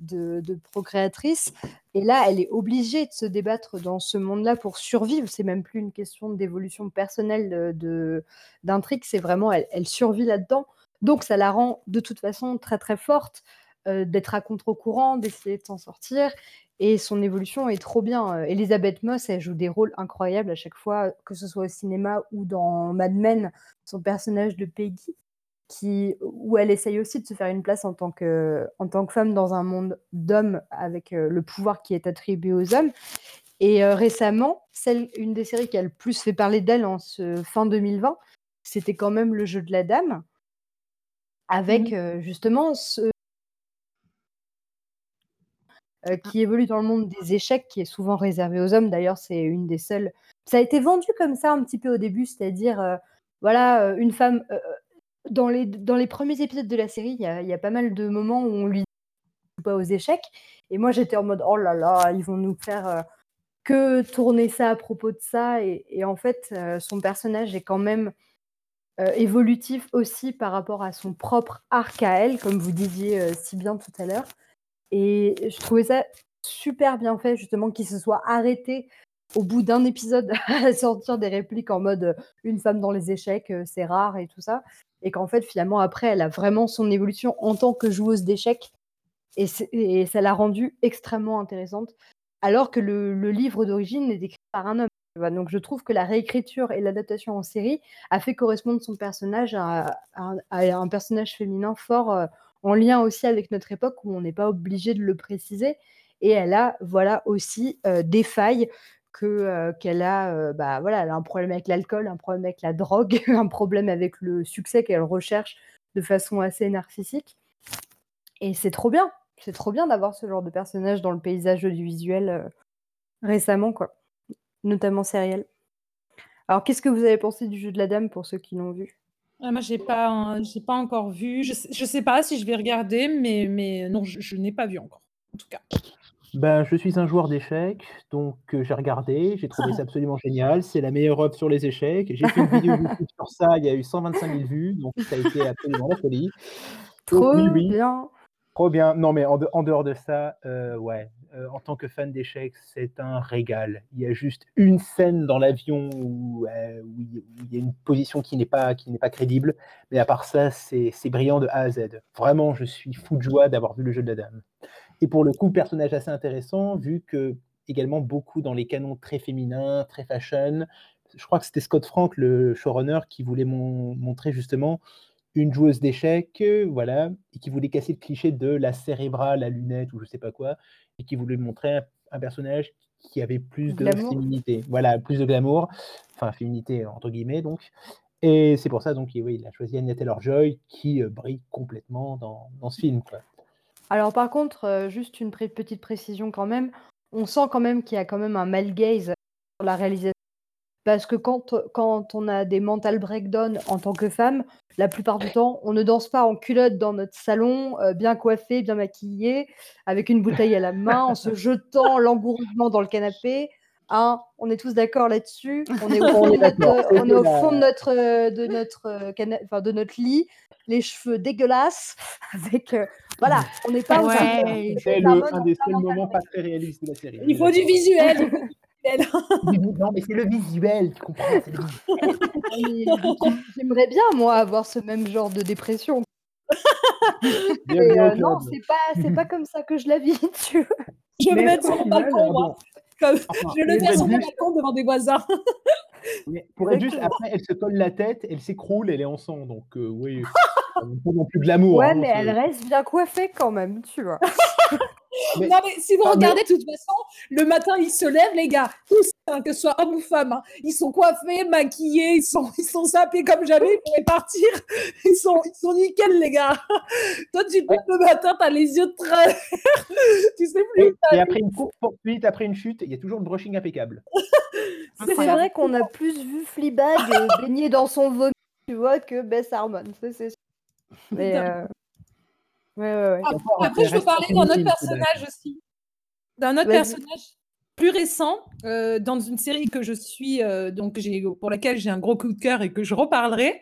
de de procréatrice et là, elle est obligée de se débattre dans ce monde-là pour survivre. C'est même plus une question d'évolution personnelle, heu, de d'intrigue, c'est vraiment elle survit là-dedans. Donc ça la rend de toute façon très, très forte, heu, d'être à contre-courant, d'essayer de s'en sortir. Et son évolution est trop bien, heu, Elisabeth Moss, elle joue des rôles incroyables à chaque fois, que ce soit au cinéma ou dans Mad Men, son personnage de Peggy qui où elle essaye aussi de se faire une place en tant que en tant que femme dans un monde d'hommes avec, heu, le pouvoir qui est attribué aux hommes. Et heu, récemment, celle une des séries qui a le plus fait parler d'elle en ce fin 2020, c'était quand même Le Jeu de la dame avec, Mmh. justement ce heu, qui évolue dans le monde des échecs, qui est souvent réservé aux hommes. D'ailleurs, c'est une des seules. Ça a été vendu comme ça un petit peu au début, c'est-à-dire, heu, voilà, heu, une femme, dans les dans les premiers épisodes de la série, il y a il y a pas mal de moments où on lui joue pas aux échecs. Et moi j'étais en mode: «Oh là là, ils vont nous faire, que tourner ça à propos de ça» et et en fait, son personnage est quand même, évolutif aussi par rapport à son propre arc à elle, comme vous disiez, si bien tout à l'heure et je trouvais ça super bien fait justement qu'il se soit arrêté au bout d'un épisode à sortir des répliques en mode, heu: «Une femme dans les échecs, heu, c'est rare» et tout ça et qu'en fait finalement après elle a vraiment son évolution en tant que joueuse d'échecs et ça l'a rendue extrêmement intéressante. Alors que le livre d'origine est écrit par un homme? Donc je trouve que la réécriture et l'adaptation en série a fait correspondre son personnage à un personnage féminin fort, heu, en lien aussi avec notre époque où on n'est pas obligé de le préciser et elle a, voilà, aussi, heu, des failles que, heu, qu'elle a, heu, bah, voilà, elle a un problème avec l'alcool, un problème avec la drogue, un problème avec le succès qu'elle recherche de façon assez narcissique et c'est trop bien! C'est trop bien d'avoir ce genre de personnage dans le paysage audiovisuel, récemment, quoi, notamment sériel. Alors qu'est-ce que vous avez pensé du Jeu de la dame pour ceux qui l'ont vu? Ah, moi, j'ai pas j'ai pas encore vu. Je sais je sais pas si je vais regarder, mais mais non, je je n'ai pas vu encore, en tout cas. Ben, je suis un joueur d'échecs, donc heu, j'ai regardé, j'ai trouvé ça absolument génial. C'est la meilleure œuvre sur les échecs. J'ai fait une vidéo YouTube sur ça, il y a eu 125 000 vues, donc ça a été absolument la folie. Trop bien. Trop bien. Non, mais en en dehors de ça, heu, ouais, heu, en tant que fan d'échecs, c'est un régal. Il y a juste une scène dans l'avion où, où il y a une position qui n'est pas pas crédible, mais à part ça, c'est brillant de A à Z. Vraiment, je suis fou de joie d'avoir vu le jeu de la dame. Et pour le coup, personnage assez intéressant, vu que également beaucoup dans les canons très féminins, très fashion. Je crois que c'était Scott Frank, le showrunner, qui voulait mon montrer justement une joueuse d'échecs, heu, voilà, et qui voulait casser le cliché de la cérébrale à lunettes ou je sais pas quoi, et qui voulait montrer un un personnage qui avait plus de féminité. Voilà, plus de glamour, enfin «féminité» entre guillemets donc. Et c'est pour ça donc, oui, il a choisi Anya Taylor-Joy qui, heu, brille complètement dans dans ce film, quoi. Alors par contre, heu, juste une petite précision quand même, on sent quand même qu'il y a quand même un male gaze sur la réalisation. Parce que quand, quand on a des mental breakdown en tant que femme, la plupart du temps, on ne danse pas en culotte dans notre salon, heu, bien coiffée, bien maquillée, avec une bouteille à la main, en se jetant langoureusement dans le canapé, hein? On est tous d'accord là-dessus? On est au On fond de notre, d'accord, on est au c'était fond de notre, de notre, cana de notre lit, les cheveux dégueulasses avec, voilà, on n'est pas Ouais. Hormones un des seuls moments pas très réalistes de la série, Il faut du visuel, Non, mais c'est le visuel, tu comprends? J'aimerais bien moi avoir ce même genre de dépression. Au heu, non, c'est pas c'est pas comme ça que je la vis, tu? Je vais me mettre sur mon balcon, moi. bon, Comme enfin, je le vous sur mon balcon devant des voisins. mais pour être juste, Exactement. après, elle se colle la tête, elle s'écroule, elle est en sang, donc heu, oui, pas non plus glamour, Ouais, hein, mais elle reste bien coiffée quand même, tu vois? Mais Non, mais si vous regardez, de toute façon, le matin, ils se lèvent, les gars, tous, hein, que ce soit homme ou femme, hein, ils sont coiffés, maquillés, ils sont, ils sont sapés comme jamais, ils pourraient partir. Ils sont, ils sont nickel, les gars. Toi, tu te Ouais. lèves le matin, t'as les yeux de travers, tu sais plus et et après une courte poursuite, après une chute, il y a toujours le brushing impeccable. C'est vrai qu'on a plus vu Fleabag, heu, baigner dans son vomi, tu vois, que Beth Harmon, ça c'est sûr. Mais. Ouais, ouais, ouais. Après, je veux parler d'un autre personnage aussi. D'un autre personnage plus récent, heu, dans une série que je suis, heu, donc pour laquelle j'ai un gros coup de cœur et que je reparlerai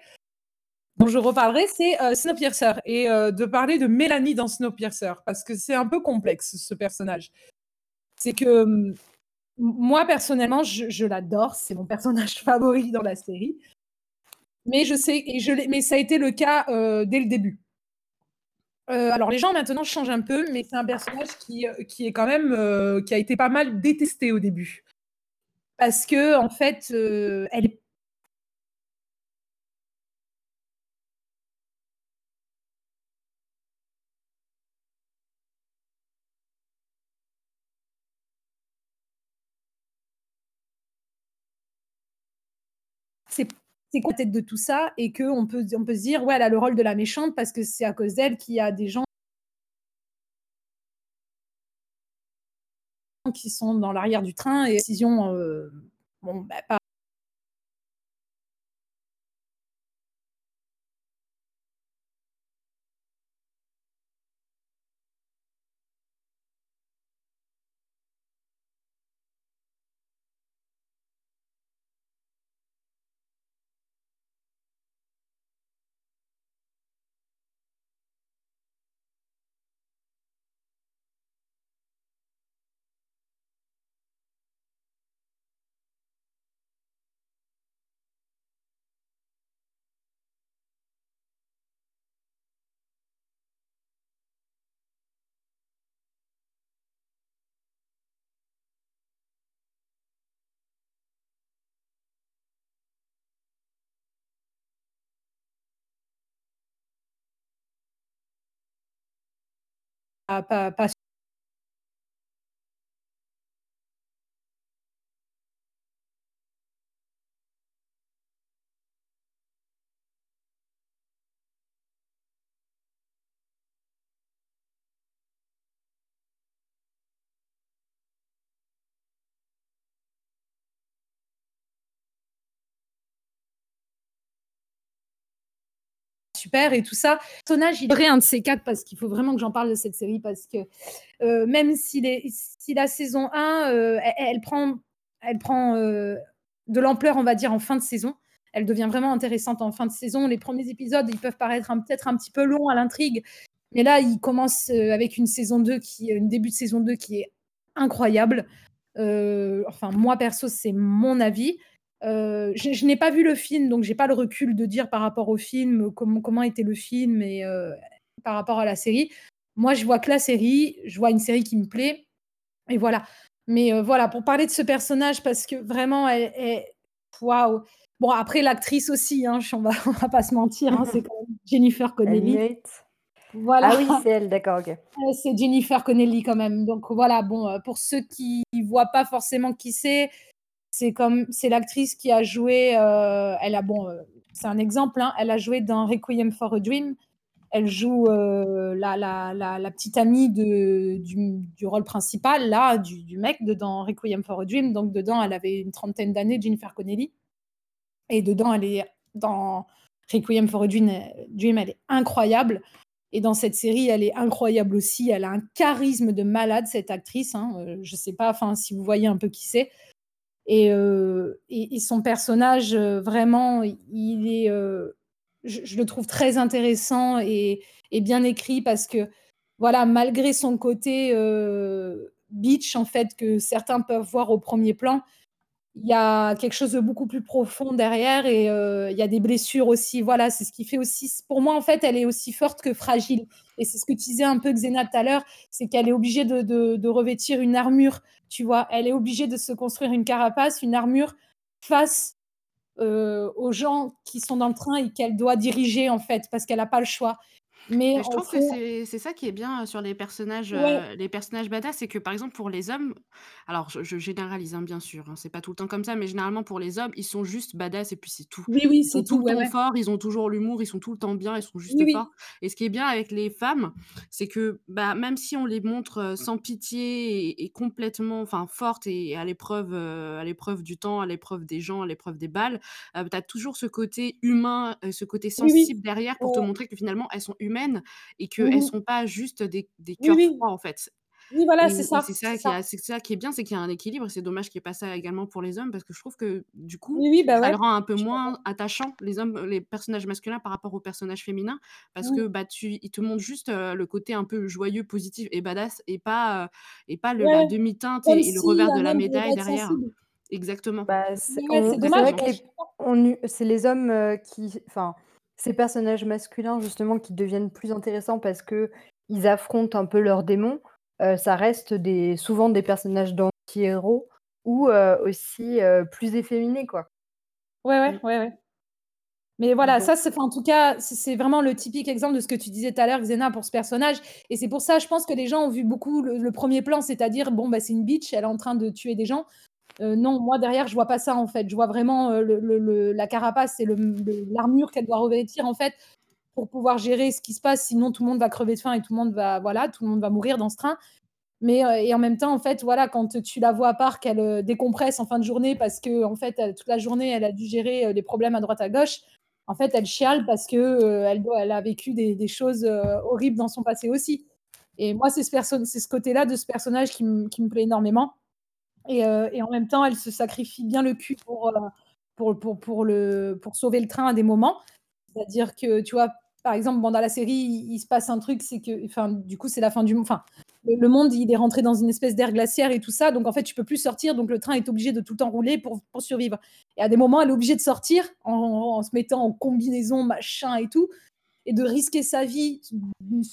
dont je reparlerai, c'est, heu, Snowpiercer et heu, de parler de Mélanie dans Snowpiercer parce que c'est un peu complexe ce personnage. C'est que, moi personnellement, je je l'adore, c'est mon personnage favori dans la série. Mais je sais et je l'ai mais ça a été le cas, dès le début. Heu, alors les gens maintenant changent un peu, mais c'est un personnage qui, qui est quand même, heu, qui a été pas mal détesté au début. Parce qu'en fait, heu, elle est c'est quoi la tête de tout ça et qu'on peut on peut se dire: «Ouais, elle a le rôle de la méchante parce que c'est à cause d'elle qu'il y a des gens» qui sont dans l'arrière du train et décision, bon, bah, pas super et tout ça. Personnage, il est un de ces quatre parce qu'il faut vraiment que j'en parle de cette série parce que euh, même si, la saison 1, euh, elle, prend, elle prend de l'ampleur, on va dire, en fin de saison. Elle devient vraiment intéressante en fin de saison. Les premiers épisodes, ils peuvent paraître peut-être un petit peu longs à l'intrigue, mais là, il commence avec une saison 2 qui, une début de saison 2 qui est incroyable. enfin, moi perso, c'est mon avis. Euh, je, n'ai pas vu le film, donc j'ai pas le recul de dire par rapport au film comment, comment était le film et euh, par rapport à la série. Moi, je vois que la série, je vois une série qui me plaît, et voilà. Mais euh, voilà, pour parler de ce personnage, parce que vraiment, elle est. Waouh! Bon, après, l'actrice aussi, hein, on, va, on va pas se mentir, hein, c'est quand même Jennifer Connelly. Voilà. Ah oui, c'est elle, d'accord, ok. c'est Jennifer Connelly quand même. Donc voilà, bon, pour ceux qui ne voient pas forcément qui c'est, c'est comme c'est l'actrice qui a joué. Euh, elle a bon, euh, c'est un exemple. Hein, elle a joué dans Requiem for a Dream. Elle joue euh, la, la, la, petite amie de, du, rôle principal, là, du, du, mec, dans Requiem for a Dream. Donc, dedans, elle avait une trentaine d'années, Jennifer Connelly. Et dedans, elle est dans Requiem for a Dream, elle est incroyable. Et dans cette série, elle est incroyable aussi. Elle a un charisme de malade, cette actrice. Hein. Je ne sais pas si vous voyez un peu qui c'est. Euh, et, son personnage, euh, vraiment, il est, euh, je, le trouve très intéressant et, et, bien écrit parce que, voilà, malgré son côté beach, en fait, que certains peuvent voir au premier plan, il y a quelque chose de beaucoup plus profond derrière et il y a des blessures aussi. Voilà, c'est ce qui fait aussi. Pour moi, en fait, elle est aussi forte que fragile. Et c'est ce que tu disais un peu, Xena, tout à l'heure, c'est qu'elle est obligée de, de, revêtir une armure, tu vois. Elle est obligée de se construire une carapace, une armure face aux gens qui sont dans le train et qu'elle doit diriger, en fait, parce qu'elle n'a pas le choix. Mais je trouve que c'est ça qui est bien sur les personnages, les personnages badass, c'est que par exemple pour les hommes, alors je, généralise hein, bien sûr, hein, c'est pas tout le temps comme ça, mais généralement pour les hommes, ils sont juste badass et puis c'est tout. Oui, oui, Ils sont c'est tout tout. le Ouais, temps forts, ils ont toujours l'humour, ils sont tout le temps bien, ils sont juste Oui, forts. Et ce qui est bien avec les femmes, c'est que bah, même si on les montre sans pitié et, complètement enfin, fortes et à l'épreuve à l'épreuve du temps, à l'épreuve des gens, à l'épreuve des balles, tu as toujours ce côté humain, ce côté sensible derrière pour te montrer que finalement elles sont humaines et qu'elles ne sont pas juste des, des cœurs froids en fait. Oui, voilà, c'est ça. C'est ça, qui ça qui est bien, c'est qu'il y a un équilibre. C'est dommage qu'il n'y ait pas ça également pour les hommes parce que je trouve que du coup, Oui, oui, bah ça ouais. le rend un peu moins attachant, les hommes, les personnages masculins par rapport aux personnages féminins parce que bah, tu, ils te montrent juste le côté un peu joyeux, positif et badass et pas, et pas le, la demi-teinte et, le revers de la médaille derrière. Exactement. Bah, c'est vrai que les, c'est les hommes qui. Enfin, ces personnages masculins, justement, qui deviennent plus intéressants parce que ils affrontent un peu leurs démons. ça reste des, souvent des personnages d'anti-héros ou aussi plus efféminés, quoi. Ouais, ouais, ouais, ouais. Mais voilà, ça, c'est, en tout cas, c'est vraiment le typique exemple de ce que tu disais tout à l'heure, Xena, pour ce personnage. Et c'est pour ça, je pense que les gens ont vu beaucoup le, premier plan, c'est-à-dire, bon, bah, c'est une bitch, elle est en train de tuer des gens. Non, moi derrière, je vois pas ça en fait. Je vois vraiment le, la carapace et l'armure qu'elle doit revêtir en fait pour pouvoir gérer ce qui se passe. Sinon, tout le monde va crever de faim et tout le monde va, voilà, tout le monde va mourir dans ce train. Mais et en même temps, en fait, voilà, quand tu la vois à part qu'elle décompresse en fin de journée parce que en fait, toute la journée, elle a dû gérer des problèmes à droite à gauche. En fait, elle chiale parce que elle, a vécu des, choses horribles dans son passé aussi. Et moi, c'est ce, côté-là de ce personnage qui me plaît énormément. Et, et, en même temps, elle se sacrifie bien le cul pour, pour, pour, pour, le, pour sauver le train à des moments. C'est-à-dire que, tu vois, par exemple, bon, dans la série, il, se passe un truc, c'est que, enfin, du coup, c'est la fin du monde. Enfin, le, monde, il est rentré dans une espèce d'air glaciaire et tout ça. Donc, en fait, tu peux plus sortir. Donc, le train est obligé de tout enrouler pour, pour survivre. Et à des moments, elle est obligée de sortir en, en, se mettant en combinaison, machin et tout, et de risquer sa vie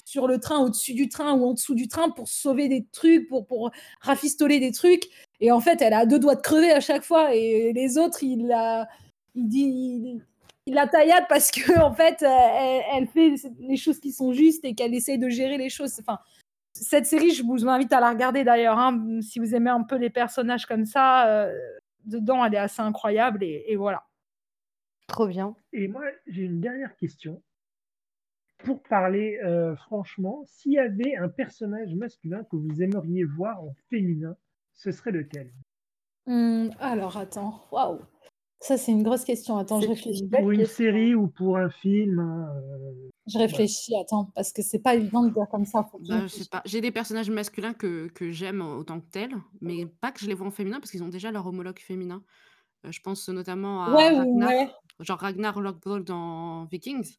sur le train, au-dessus du train ou en dessous du train pour sauver des trucs, pour, pour rafistoler des trucs. Et en fait, elle a deux doigts de crever à chaque fois. Et les autres, il la, il dit, il, il la taillade parce que en fait, elle, elle, fait les choses qui sont justes et qu'elle essaye de gérer les choses. Enfin, cette série, je vous invite à la regarder d'ailleurs. Hein, si vous aimez un peu les personnages comme ça, euh, dedans, elle est assez incroyable et, et voilà. Trop bien. Et moi, j'ai une dernière question. Pour parler euh, franchement, s'il y avait un personnage masculin que vous aimeriez voir en féminin, ce serait lequel? Hum, alors, attends. Waouh. Ça, c'est une grosse question. Attends, je réfléchis. Pour une série ou pour un film hein, Je réfléchis, attends, parce que c'est pas évident de dire comme ça. Bah, je sais pas. J'ai des personnages masculins que, que j'aime autant que tels, mais pas que je les vois en féminin parce qu'ils ont déjà leur homologue féminin. Euh, je pense notamment à Ouais, Ragnar, genre Ragnar Lothbrok dans Vikings.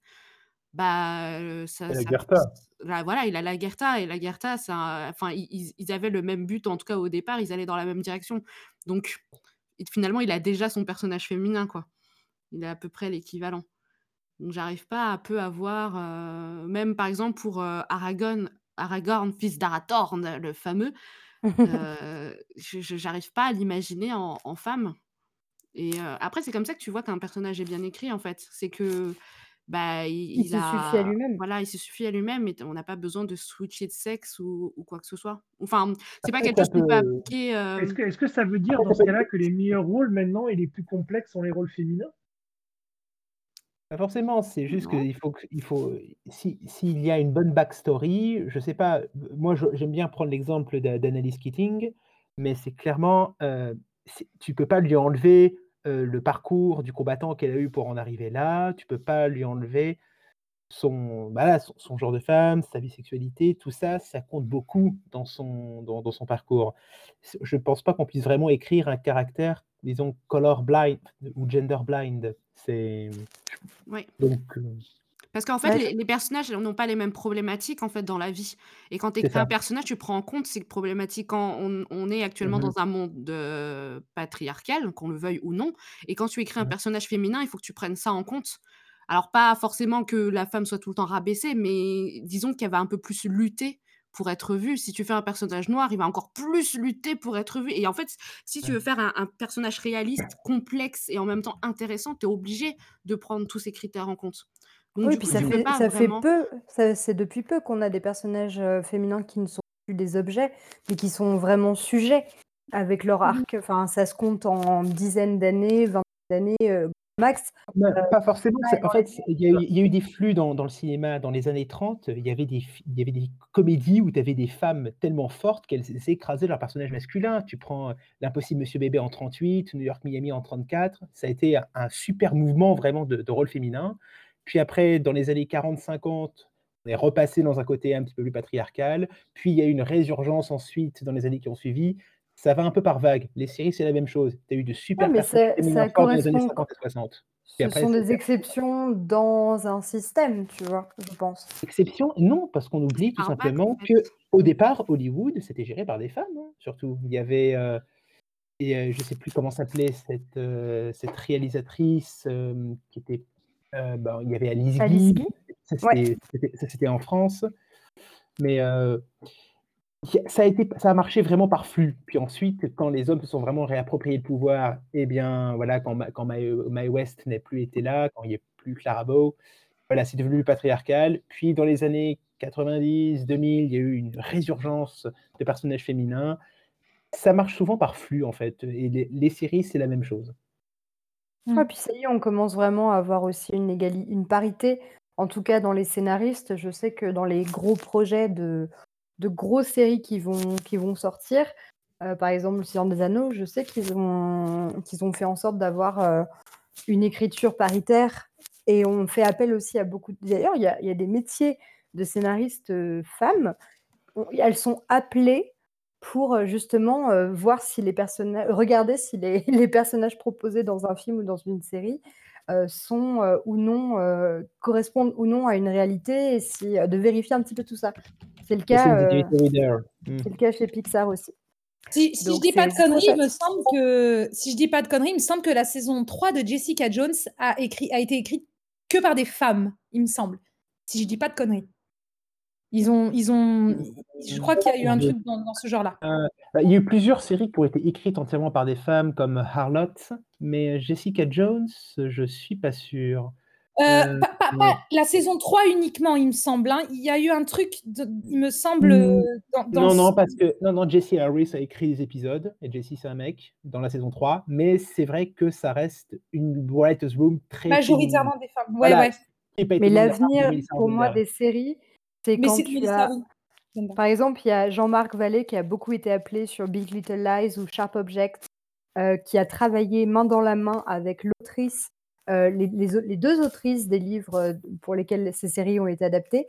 Bah, euh, ça, la ça- Gerta. là, voilà, il a la Gerta et la Gerta, ça, enfin, ils, avaient le même but en tout cas au départ, ils allaient dans la même direction. Donc, finalement, il a déjà son personnage féminin, quoi. Il est à peu près l'équivalent. Donc, j'arrive pas à peu à voir, euh, même par exemple pour euh, Aragorn, Aragorn, fils d'Arathorn, le fameux, j'arrive pas à l'imaginer en, en femme. Et après, c'est comme ça que tu vois qu'un personnage est bien écrit, en fait. C'est que bah, il, Il il se suffit à a, lui-même. voilà, il se suffit à lui-même et on n'a pas besoin de switcher de sexe ou, ou quoi que ce soit. Enfin, c'est pas Après, quelque ça chose qu'on peut peut- appliquer. euh, Est-ce que, est-ce que ça veut dire dans ce cas-là que les meilleurs rôles maintenant et les plus complexes sont les rôles féminins? Pas forcément, c'est juste Non. qu'il faut que il faut si s'il y a une bonne backstory, je sais pas, moi je j'aime bien prendre l'exemple d'A d'Annalise Keating, mais c'est clairement, heu, c'est tu peux pas lui enlever, le parcours du combattant qu'elle a eu pour en arriver là, tu peux pas lui enlever son bah, son son genre de femme, sa bisexualité, tout ça, ça compte beaucoup dans son dans dans son parcours. Je ne pense pas qu'on puisse vraiment écrire un caractère, disons color blind ou gender blind. C'est ouais. donc heu Parce qu'en fait, Ouais, les, les personnages n'ont pas les mêmes problématiques en fait dans la vie. Et quand tu C'est un ça. personnage, tu prends en compte ces problématiques. Quand on, on est actuellement Mmh mh. dans un monde euh, patriarcal, qu'on le veuille ou non, et quand tu écris un personnage féminin, il faut que tu prennes ça en compte. Alors pas forcément que la femme soit tout le temps rabaissée, mais disons qu'elle va un peu plus lutter pour être vue. Si tu fais un personnage noir, il va encore plus lutter pour être vu. Et en fait, si tu veux faire un, un personnage réaliste, complexe et en même temps intéressant, tu es obligé de prendre tous ces critères en compte. Donc Oui, du puis coup, ça tu peux fait, pas ça fait vraiment. peu, ça- c'est depuis peu qu'on a des personnages euh, féminins qui ne sont plus des objets, mais qui sont vraiment sujets avec leur Mhm. arc. Enfin, ça se compte en dizaines d'années, vingtaines d'années euh, max. Bah, Euh, pas forcément, ouais, c'est en dans fait, c'est il y a eu il y a eu des flux dans dans le cinéma dans les années 30, il y avait des fi il y avait des comédies où tu avais des femmes tellement fortes qu'elles s écrasaient leur personnage masculin. Tu prends, L'Impossible Monsieur Bébé en 38, New York Miami en 34, ça a été un un super mouvement vraiment de de rôle féminin. Puis après, dans les années 40-50, on est repassé dans un côté un petit peu plus patriarcal. Puis il y a eu une résurgence ensuite dans les années qui ont suivi. Ça va un peu par vagues. Les séries, c'est la même chose. Tu as eu de Ouais, super mais personnages ça, forts dans les années correspond. 50 et 60. Puis Ce après, sont des exceptions dans un système, tu vois, je pense. Exception? Non, parce qu'on oublie tout vague, simplement fait. que au départ, Hollywood, c'était géré par des femmes, hein, surtout. Il y avait, heu et heu, je sais plus comment s'appelait cette, heu, cette réalisatrice, qui était, heu, ben, il y avait Alice Alice Guy, Guy ça c'était en France, mais a ça a été ça a marché vraiment par flux. Puis ensuite, quand les hommes se sont vraiment réappropriés le pouvoir, et bien, voilà, quand quand Mae West n'est plus été là, quand il n'y a plus Clara Bow, voilà, c'est devenu patriarcal. Puis dans les années 90, 2000, il y a eu une résurgence de personnages féminins. Ça marche souvent par flux, en fait, et les les séries, c'est la même chose. Ouais, Mm. puis ça y est, on commence vraiment à avoir aussi une, égali- une parité, en tout cas dans les scénaristes. Je sais que dans les gros projets de, de grosses séries qui vont, qui vont sortir, euh, par exemple Le Seigneur des Anneaux, je sais qu'ils ont, qu'ils ont fait en sorte d'avoir euh, une écriture paritaire et on fait appel aussi à beaucoup. D'ailleurs, il y a, il y a des métiers de scénaristes euh, femmes, on- elles sont appelées pour euh, justement euh, voir si les personnages, regarder si les, les personnages proposés dans un film ou dans une série euh, sont euh, ou non, euh, correspondent ou non à une réalité et si, euh, de vérifier un petit peu tout ça. C'est le cas, c'est le cas chez Pixar aussi. Si, si je dis pas de conneries, il me semble que si je dis pas de conneries, il me semble que la saison 3 de Jessica Jones a écrit a été écrite que par des femmes, il me semble. Si je dis pas de conneries. Ils ont ils ont je crois qu'il y a eu un truc dans, dans ce genre-là. Euh, bah, il y a eu plusieurs séries qui ont été écrites entièrement par des femmes, comme Harlotte, mais Jessica Jones, je suis pas sûr. Euh, Euh, pas, pas- mais- pas la saison 3 uniquement, il me semble. hein. Il y a eu un truc, de- il me semble, Mm, euh, dans, dans Non, ce- non, parce que non, non, Jesse Harris a écrit des épisodes, et Jesse c'est un mec, dans la saison 3, mais c'est vrai que ça reste une writer's room très majoritairement féminine. des femmes. Ouais, Voilà, ouais. Mais l'avenir, pour moi, des séries, c'est Mais quand c'est tu Melissa as... Armstrong. J'aime pas. Par exemple, il y a Jean-Marc Vallée qui a beaucoup été appelé sur Big Little Lies ou Sharp Object qui a travaillé main dans la main avec l'autrice, les, les, deux autrices des livres pour lesquels ces séries ont été adaptées,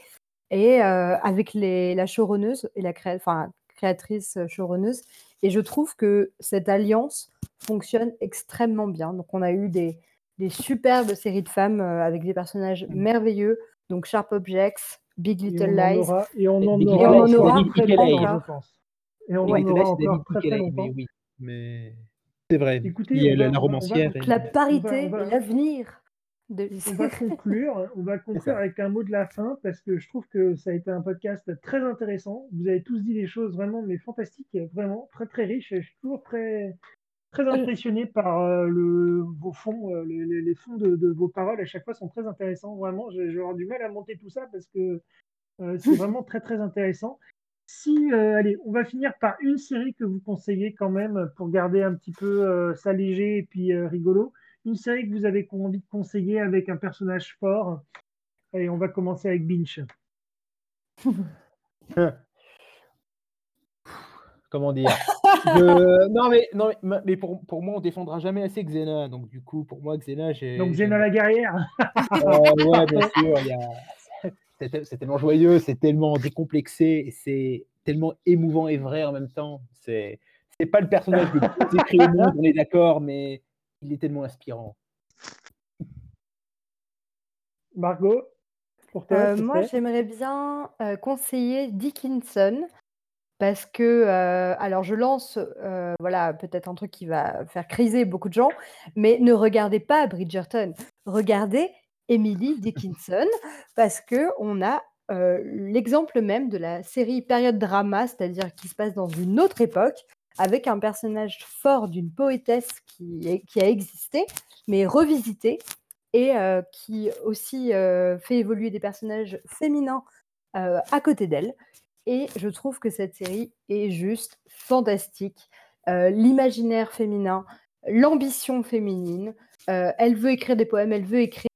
et avec les, la showrunneuse et la créatrice showrunneuse. Et je trouve que cette alliance fonctionne extrêmement bien. Donc, on a eu des, des superbes séries de femmes avec des personnages mmh. merveilleux. Donc, Sharp Objects, Big Little Lies. et on en aura, on aura je pense. Et on en aura encore très, très longtemps. Mais oui, mais c'est vrai. Écoutez, il y a la, romancière. La parité et l'avenir. De... On va conclure, on va conclure avec un mot de la fin parce que je trouve que ça a été un podcast très intéressant. Vous avez tous dit des choses vraiment mais fantastiques, vraiment très très riches. Je suis toujours très très impressionné par euh, le, vos fonds, euh, les, les, fonds de, de, vos paroles à chaque fois sont très intéressants. Vraiment, j'ai du mal à monter tout ça parce que euh, c'est vraiment très très intéressant. Si, allez, on va finir par une série que vous conseillez quand même pour garder un petit peu ça léger et puis rigolo. Une série que vous avez envie de conseiller avec un personnage fort. Allez, on va commencer avec Binch. Comment dire? Non, mais, non, mais pour, pour, moi, on défendra jamais assez Xena. Donc, du coup, pour moi, Xena, j'ai. Donc, Xena la guerrière euh, Ouais, bien sûr. C'est tellement joyeux, c'est tellement décomplexé, c'est tellement émouvant et vrai en même temps. C'est pas le personnage le plus écrit au monde, on est d'accord, mais il est tellement inspirant. Margot pour toi, euh, Moi, j'aimerais bien euh, conseiller Dickinson parce que, alors je lance, voilà, peut-être un truc qui va faire criser beaucoup de gens, mais ne regardez pas Bridgerton. Regardez Emily Dickinson parce qu'on a l'exemple même de la série période drama, c'est-à-dire qui se passe dans une autre époque, avec un personnage fort d'une poétesse qui, qui a existé, mais revisité, et qui aussi fait évoluer des personnages féminins à côté d'elle. Et je trouve que cette série est juste fantastique. Euh, l'imaginaire féminin, l'ambition féminine. Euh, elle veut écrire des poèmes, elle veut écrire,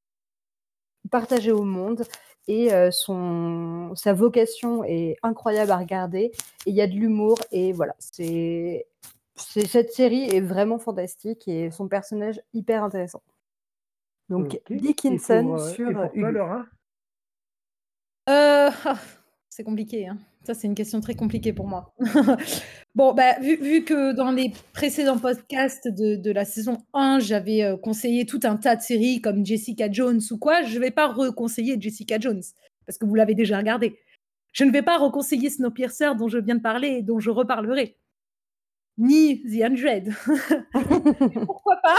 partager au monde. Et euh, son, sa vocation est incroyable à regarder. Et il y a de l'humour. Et voilà, c'est, cette série est vraiment fantastique et son personnage hyper intéressant. Donc, Dickinson sur. Et Laura? C'est compliqué. Hein. Ça, c'est une question très compliquée pour moi. bon, bah, vu, que dans les précédents podcasts de, la saison 1, j'avais euh, conseillé tout un tas de séries comme Jessica Jones ou quoi, je ne vais pas reconseiller Jessica Jones parce que vous l'avez déjà regardé. Je ne vais pas reconseiller Snowpiercer dont je viens de parler et dont je reparlerai. Ni The Hundred. Pourquoi pas?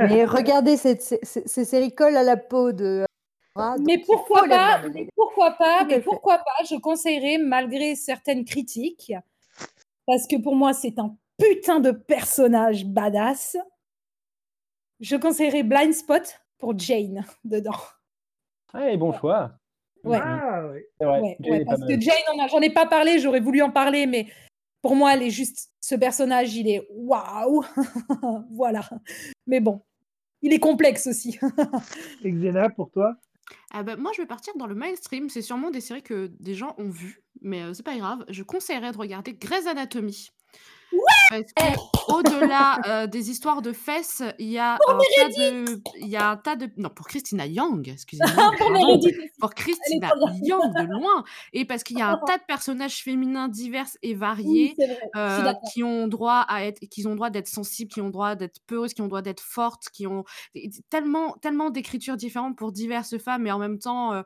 Mais regardez, cette, ces séries collent à la peau de mais pourquoi pas, pourquoi pas, mais pourquoi pas, je conseillerais malgré certaines critiques, parce que pour moi c'est un putain de personnage badass, je conseillerais Blind Spot pour Jane dedans. Ouais, bon choix. Ouais. Ah, parce que Jane, j'en ai pas parlé, j'aurais voulu en parler, mais pour moi, elle est juste, ce personnage, il est waouh, voilà. Mais bon, il est complexe aussi. Et Xena, pour toi? Ah bah, moi, je vais partir dans le mainstream. C'est sûrement des séries que des gens ont vues, mais c'est pas grave. Je conseillerais de regarder Grey's Anatomy. Parce qu'au-delà des histoires de fesses, il y a un tas de, il y a un tas de, non pour Christina Young, excusez-moi, pour Christina Young de loin, et parce qu'il y a un tas de personnages féminins divers et variés qui ont droit à être, qui ont droit d'être sensibles, qui ont droit d'être peureuses, qui ont droit d'être fortes, qui ont tellement, tellement d'écritures différentes pour diverses femmes, et en même temps,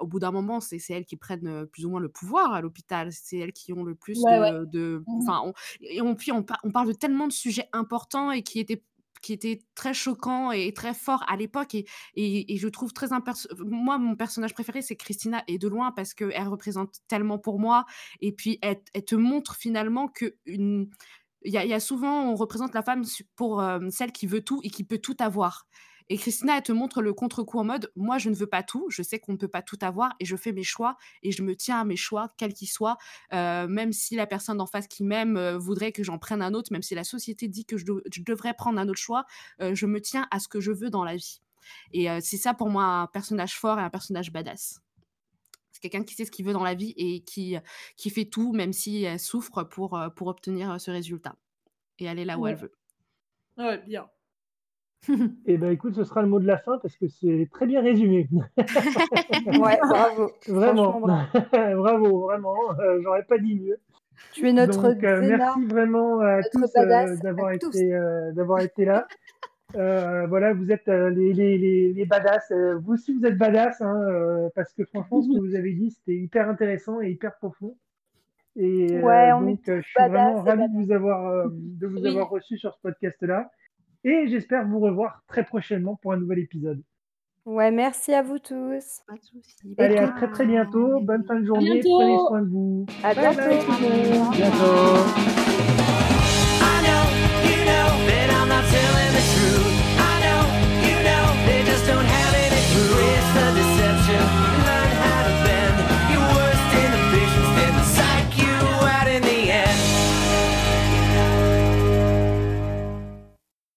au bout d'un moment, c'est elles qui prennent plus ou moins le pouvoir à l'hôpital, c'est elles qui ont le plus de, mmh enfin, et on, puis on, parle de tellement de sujets importants et qui étaient qui était très choquant et très fort à l'époque et, et, je trouve très moi mon personnage préféré c'est Christina et de loin parce qu'elle représente tellement pour moi et puis elle, te montre finalement que une il y, a souvent on représente la femme pour euh, celle qui veut tout et qui peut tout avoir et Christina, elle te montre le contre-coup en mode moi, je ne veux pas tout, je sais qu'on ne peut pas tout avoir et je fais mes choix et je me tiens à mes choix, quels qu'ils soient, euh, même si la personne en face qui m'aime euh, voudrait que j'en prenne un autre, même si la société dit que je, devrais prendre un autre choix, euh, je me tiens à ce que je veux dans la vie. Et c'est ça pour moi un personnage fort et un personnage badass. C'est quelqu'un qui sait ce qu'il veut dans la vie et qui, qui fait tout, même si elle souffre, pour, pour obtenir ce résultat. et aller là où elle veut. Ouais, bien. Eh ben écoute, ce sera le mot de la fin parce que c'est très bien résumé. ouais, bravo. Vraiment, bravo. vraiment. Euh, j'aurais pas dit mieux. Tu es notre Donc, euh, merci vraiment à tous euh, d'avoir été, d'avoir été là. voilà, vous êtes les, les, les, les, badass. vous aussi, vous êtes badass, hein, parce que franchement, ce que vous avez dit, c'était hyper intéressant et hyper profond. Et donc, je suis vraiment ravi de vous avoir, de vous avoir reçu sur ce podcast-là. Et j'espère vous revoir très prochainement pour un nouvel épisode. Ouais, merci à vous tous. Pas de soucis. Allez, à très très bientôt. Bonne fin de journée. Prenez soin de vous. À bientôt. Bientôt.